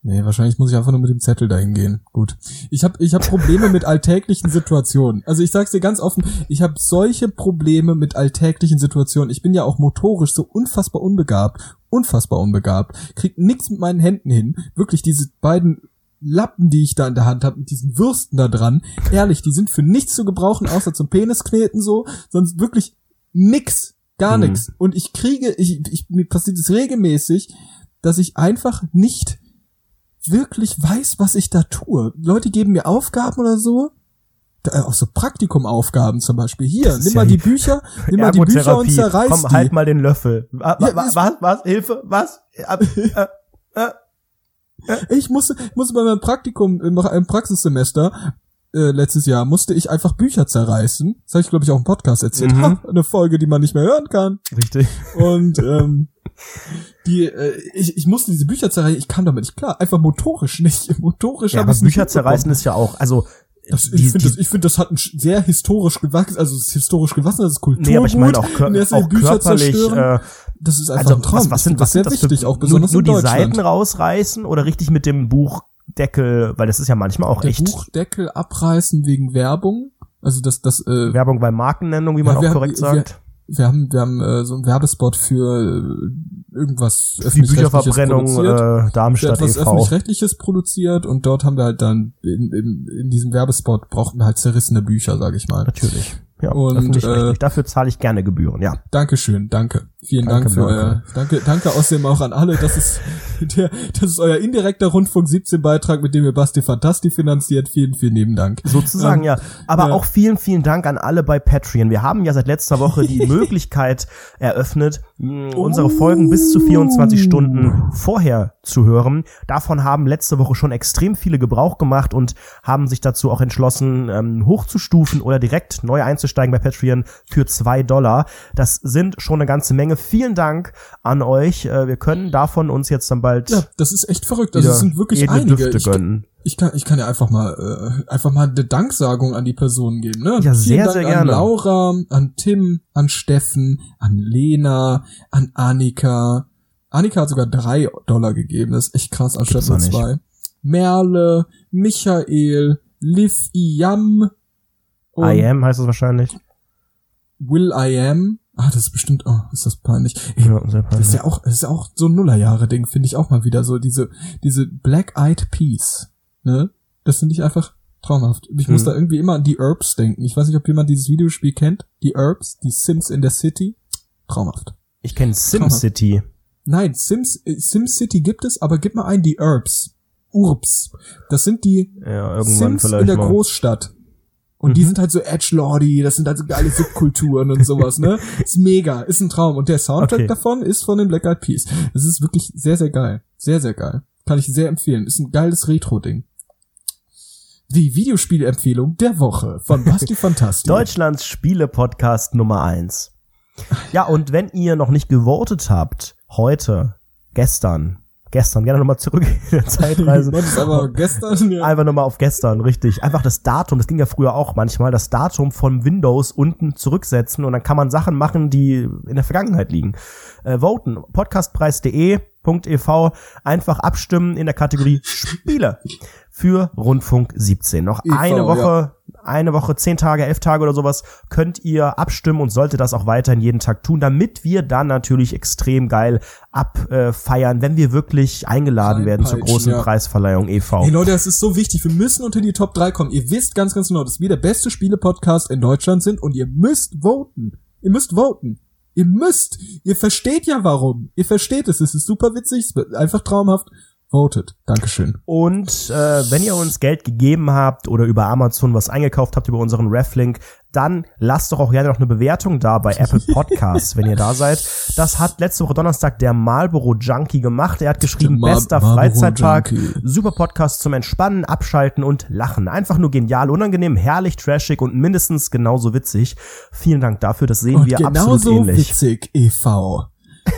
S2: Nee, wahrscheinlich muss ich einfach nur mit dem Zettel dahin gehen. Gut. Ich habe ich hab Probleme mit alltäglichen Situationen. Also ich sag's dir ganz offen, ich habe solche Probleme mit alltäglichen Situationen. Ich bin ja auch motorisch so unfassbar unbegabt, unfassbar unbegabt, krieg nix mit meinen Händen hin. Wirklich diese beiden Lappen, die ich da in der Hand habe, mit diesen Würsten da dran, ehrlich, die sind für nichts zu gebrauchen, außer zum Peniskneten so, sonst wirklich nix, gar mhm. nix. Und ich kriege, ich, ich, mir passiert es regelmäßig, dass ich einfach nicht wirklich weiß, was ich da tue. Leute geben mir Aufgaben oder so, äh, auch so Praktikumaufgaben zum Beispiel. Hier, nimm mal die Bücher, nimm mal die Bücher und zerreiß Komm,
S3: die. halt mal den Löffel. Was, ja, was, was, was, Hilfe, was? Äh,
S2: äh, ich musste, musste bei meinem Praktikum im, im Praxissemester äh, letztes Jahr musste ich einfach Bücher zerreißen. Das habe ich, glaube ich, auch im Podcast erzählt. Mhm. Ha, eine Folge, die man nicht mehr hören kann.
S3: Richtig.
S2: Und ähm, die, äh, ich, ich musste diese Bücher zerreißen, ich kam damit nicht klar. Einfach motorisch nicht. Motorisch
S3: ja, aber Bücher zerreißen ist ja auch, also
S2: das, die, ich finde, das, ich find, das hat ein sehr historisch gewachsen, also es ist historisch gewachsen, das ist Kultur.
S3: Nee, aber ich meine auch, kör auch Bücher körperlich, äh,
S2: das ist einfach also, ein Traum.
S3: Was, was sind, was sehr wichtig, für, auch besonders nur, nur die Seiten rausreißen oder richtig mit dem Buchdeckel, weil das ist ja manchmal auch
S2: Der
S3: echt.
S2: Buchdeckel abreißen wegen Werbung, also das, das,
S3: äh, Werbung bei Markennennung, wie man ja, auch korrekt
S2: wir,
S3: sagt
S2: wir haben, wir haben äh, so einen Werbespot für äh, irgendwas
S3: Die Bücherverbrennung äh, Darmstadt
S2: etwas e.V. öffentlich-rechtliches produziert und dort haben wir halt dann in, in, in diesem Werbespot brauchten wir halt zerrissene Bücher, sag ich mal.
S3: Natürlich. Ja, und äh, dafür zahle ich gerne Gebühren, ja.
S2: Dankeschön, danke. Vielen danke, Dank für danke. euer, danke, danke außerdem auch an alle, das ist der, das ist euer indirekter Rundfunk 17 Beitrag, mit dem ihr Basti Fantasti finanziert. Vielen, vielen lieben Dank.
S3: Sozusagen, ähm, ja. Aber ja. auch vielen, vielen Dank an alle bei Patreon. Wir haben ja seit letzter Woche die Möglichkeit eröffnet, mh, unsere Folgen bis zu 24 Stunden vorher zu hören. Davon haben letzte Woche schon extrem viele Gebrauch gemacht und haben sich dazu auch entschlossen, ähm, hochzustufen oder direkt neu einzusteigen bei Patreon für zwei Dollar. Das sind schon eine ganze Menge. Vielen Dank an euch. Äh, wir können davon uns jetzt dann bald.
S2: Ja, das ist echt verrückt. Also es sind wirklich einige. Ich, ich, kann, ich kann ja einfach mal, äh, einfach mal eine Danksagung an die Personen geben. Ne?
S3: Ja, sehr, Dank sehr gerne.
S2: An Laura, an Tim, an Steffen, an Lena, an Annika. Annika hat sogar drei Dollar gegeben. Das ist echt krass anstatt nur zwei. Merle, Michael, Liv Iam.
S3: I am heißt es wahrscheinlich.
S2: Will I am. Ah, das ist bestimmt, oh, ist das peinlich. Ey, ja, sehr peinlich. Das ist ja auch, das ist ja auch so ein Nullerjahre-Ding, finde ich auch mal wieder so, diese, diese Black-Eyed Peas, ne? Das finde ich einfach traumhaft. Ich hm. muss da irgendwie immer an die Herbs denken. Ich weiß nicht, ob jemand dieses Videospiel kennt. Die Herbs, die Sims in der City. Traumhaft.
S3: Ich kenne SimCity.
S2: Nein, Sims, SimCity gibt es, aber gib mal ein, die Herbs. Urbs. Das sind die
S3: ja, Sims
S2: in der mal. Großstadt. Und mhm. die sind halt so edgelordy, das sind halt so geile Subkulturen und sowas, ne? Ist mega, ist ein Traum. Und der Soundtrack okay. davon ist von den Black Eyed Peas. Das ist wirklich sehr, sehr geil. Sehr, sehr geil. Kann ich sehr empfehlen. Ist ein geiles Retro-Ding. Die Videospielempfehlung der Woche von Basti Fantastisch.
S3: Deutschlands Spiele-Podcast Nummer eins. Ja, und wenn ihr noch nicht gewotet habt, heute, gestern, gestern, gerne nochmal zurück in der Zeitreise.
S2: das aber gestern,
S3: ja. Einfach nochmal auf gestern, richtig. Einfach das Datum, das ging ja früher auch manchmal, das Datum von Windows unten zurücksetzen und dann kann man Sachen machen, die in der Vergangenheit liegen. Äh, voten, podcastpreis.de.ev, einfach abstimmen in der Kategorie Spiele für Rundfunk 17. Noch EV, eine Woche, ja. Eine Woche, zehn Tage, elf Tage oder sowas könnt ihr abstimmen und sollte das auch weiterhin jeden Tag tun, damit wir dann natürlich extrem geil abfeiern, wenn wir wirklich eingeladen werden zur großen ja. Preisverleihung e.V.
S2: Hey Leute, das ist so wichtig. Wir müssen unter die Top 3 kommen. Ihr wisst ganz, ganz genau, dass wir der beste Spiele-Podcast in Deutschland sind und ihr müsst voten. Ihr müsst voten. Ihr müsst. Ihr versteht ja warum. Ihr versteht es. Es ist super witzig. Es wird einfach traumhaft voted. Dankeschön.
S3: Und äh, wenn ihr uns Geld gegeben habt oder über Amazon was eingekauft habt über unseren Reflink, dann lasst doch auch gerne noch eine Bewertung da bei Apple Podcasts, wenn ihr da seid. Das hat letzte Woche Donnerstag der Marlboro Junkie gemacht. Er hat geschrieben, bester Freizeitpark, super Podcast zum Entspannen, Abschalten und Lachen. Einfach nur genial, unangenehm, herrlich, trashig und mindestens genauso witzig. Vielen Dank dafür, das sehen und wir absolut ähnlich.
S2: witzig, e.V.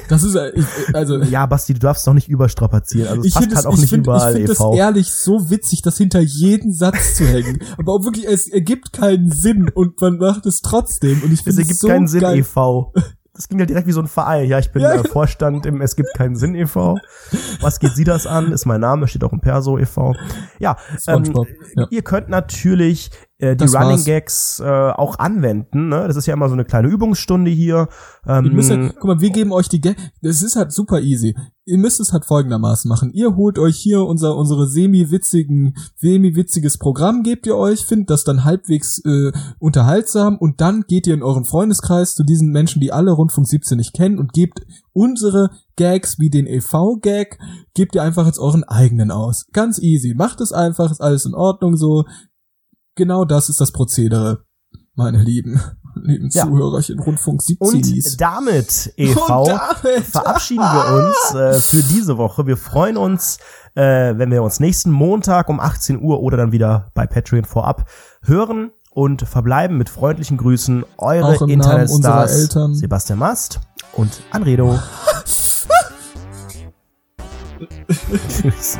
S2: Das ist äh, also
S3: ja, Basti, du darfst doch nicht überstrapazieren. Also es
S2: ich
S3: passt halt
S2: es,
S3: auch nicht
S2: find,
S3: überall.
S2: Ich finde es ehrlich so witzig, das hinter jeden Satz zu hängen. Aber auch wirklich, es ergibt keinen Sinn und man macht es trotzdem. Und ich finde es
S3: ergibt so keinen Sinn, geil. EV. Das ging ja direkt wie so ein Verein. Ja, ich bin ja. äh, Vorstand im Es gibt keinen Sinn e.V. Was geht Sie das an? Ist mein Name, steht auch im Perso e.V. Ja, ähm, ja, ihr könnt natürlich äh, die das Running war's. Gags äh, auch anwenden. Ne? Das ist ja immer so eine kleine Übungsstunde hier.
S2: Ähm, müsst ja, guck mal, wir geben euch die Gags. Das ist halt super easy. Ihr müsst es halt folgendermaßen machen. Ihr holt euch hier unser unsere semi-witzigen, semi-witziges Programm, gebt ihr euch, findet das dann halbwegs äh, unterhaltsam und dann geht ihr in euren Freundeskreis zu diesen Menschen, die alle Rundfunk 17 nicht kennen und gebt unsere Gags wie den EV-Gag, gebt ihr einfach jetzt euren eigenen aus. Ganz easy. Macht es einfach, ist alles in Ordnung so. Genau das ist das Prozedere, meine Lieben, lieben ja. Zuhörerchen Rundfunk 17.
S3: Und damit, EV, Und damit. verabschieden wir uns äh, für diese Woche. Wir freuen uns, äh, wenn wir uns nächsten Montag um 18 Uhr oder dann wieder bei Patreon vorab hören und verbleiben mit freundlichen Grüßen eure Internetstars Sebastian Mast und Anredo. Tschüss.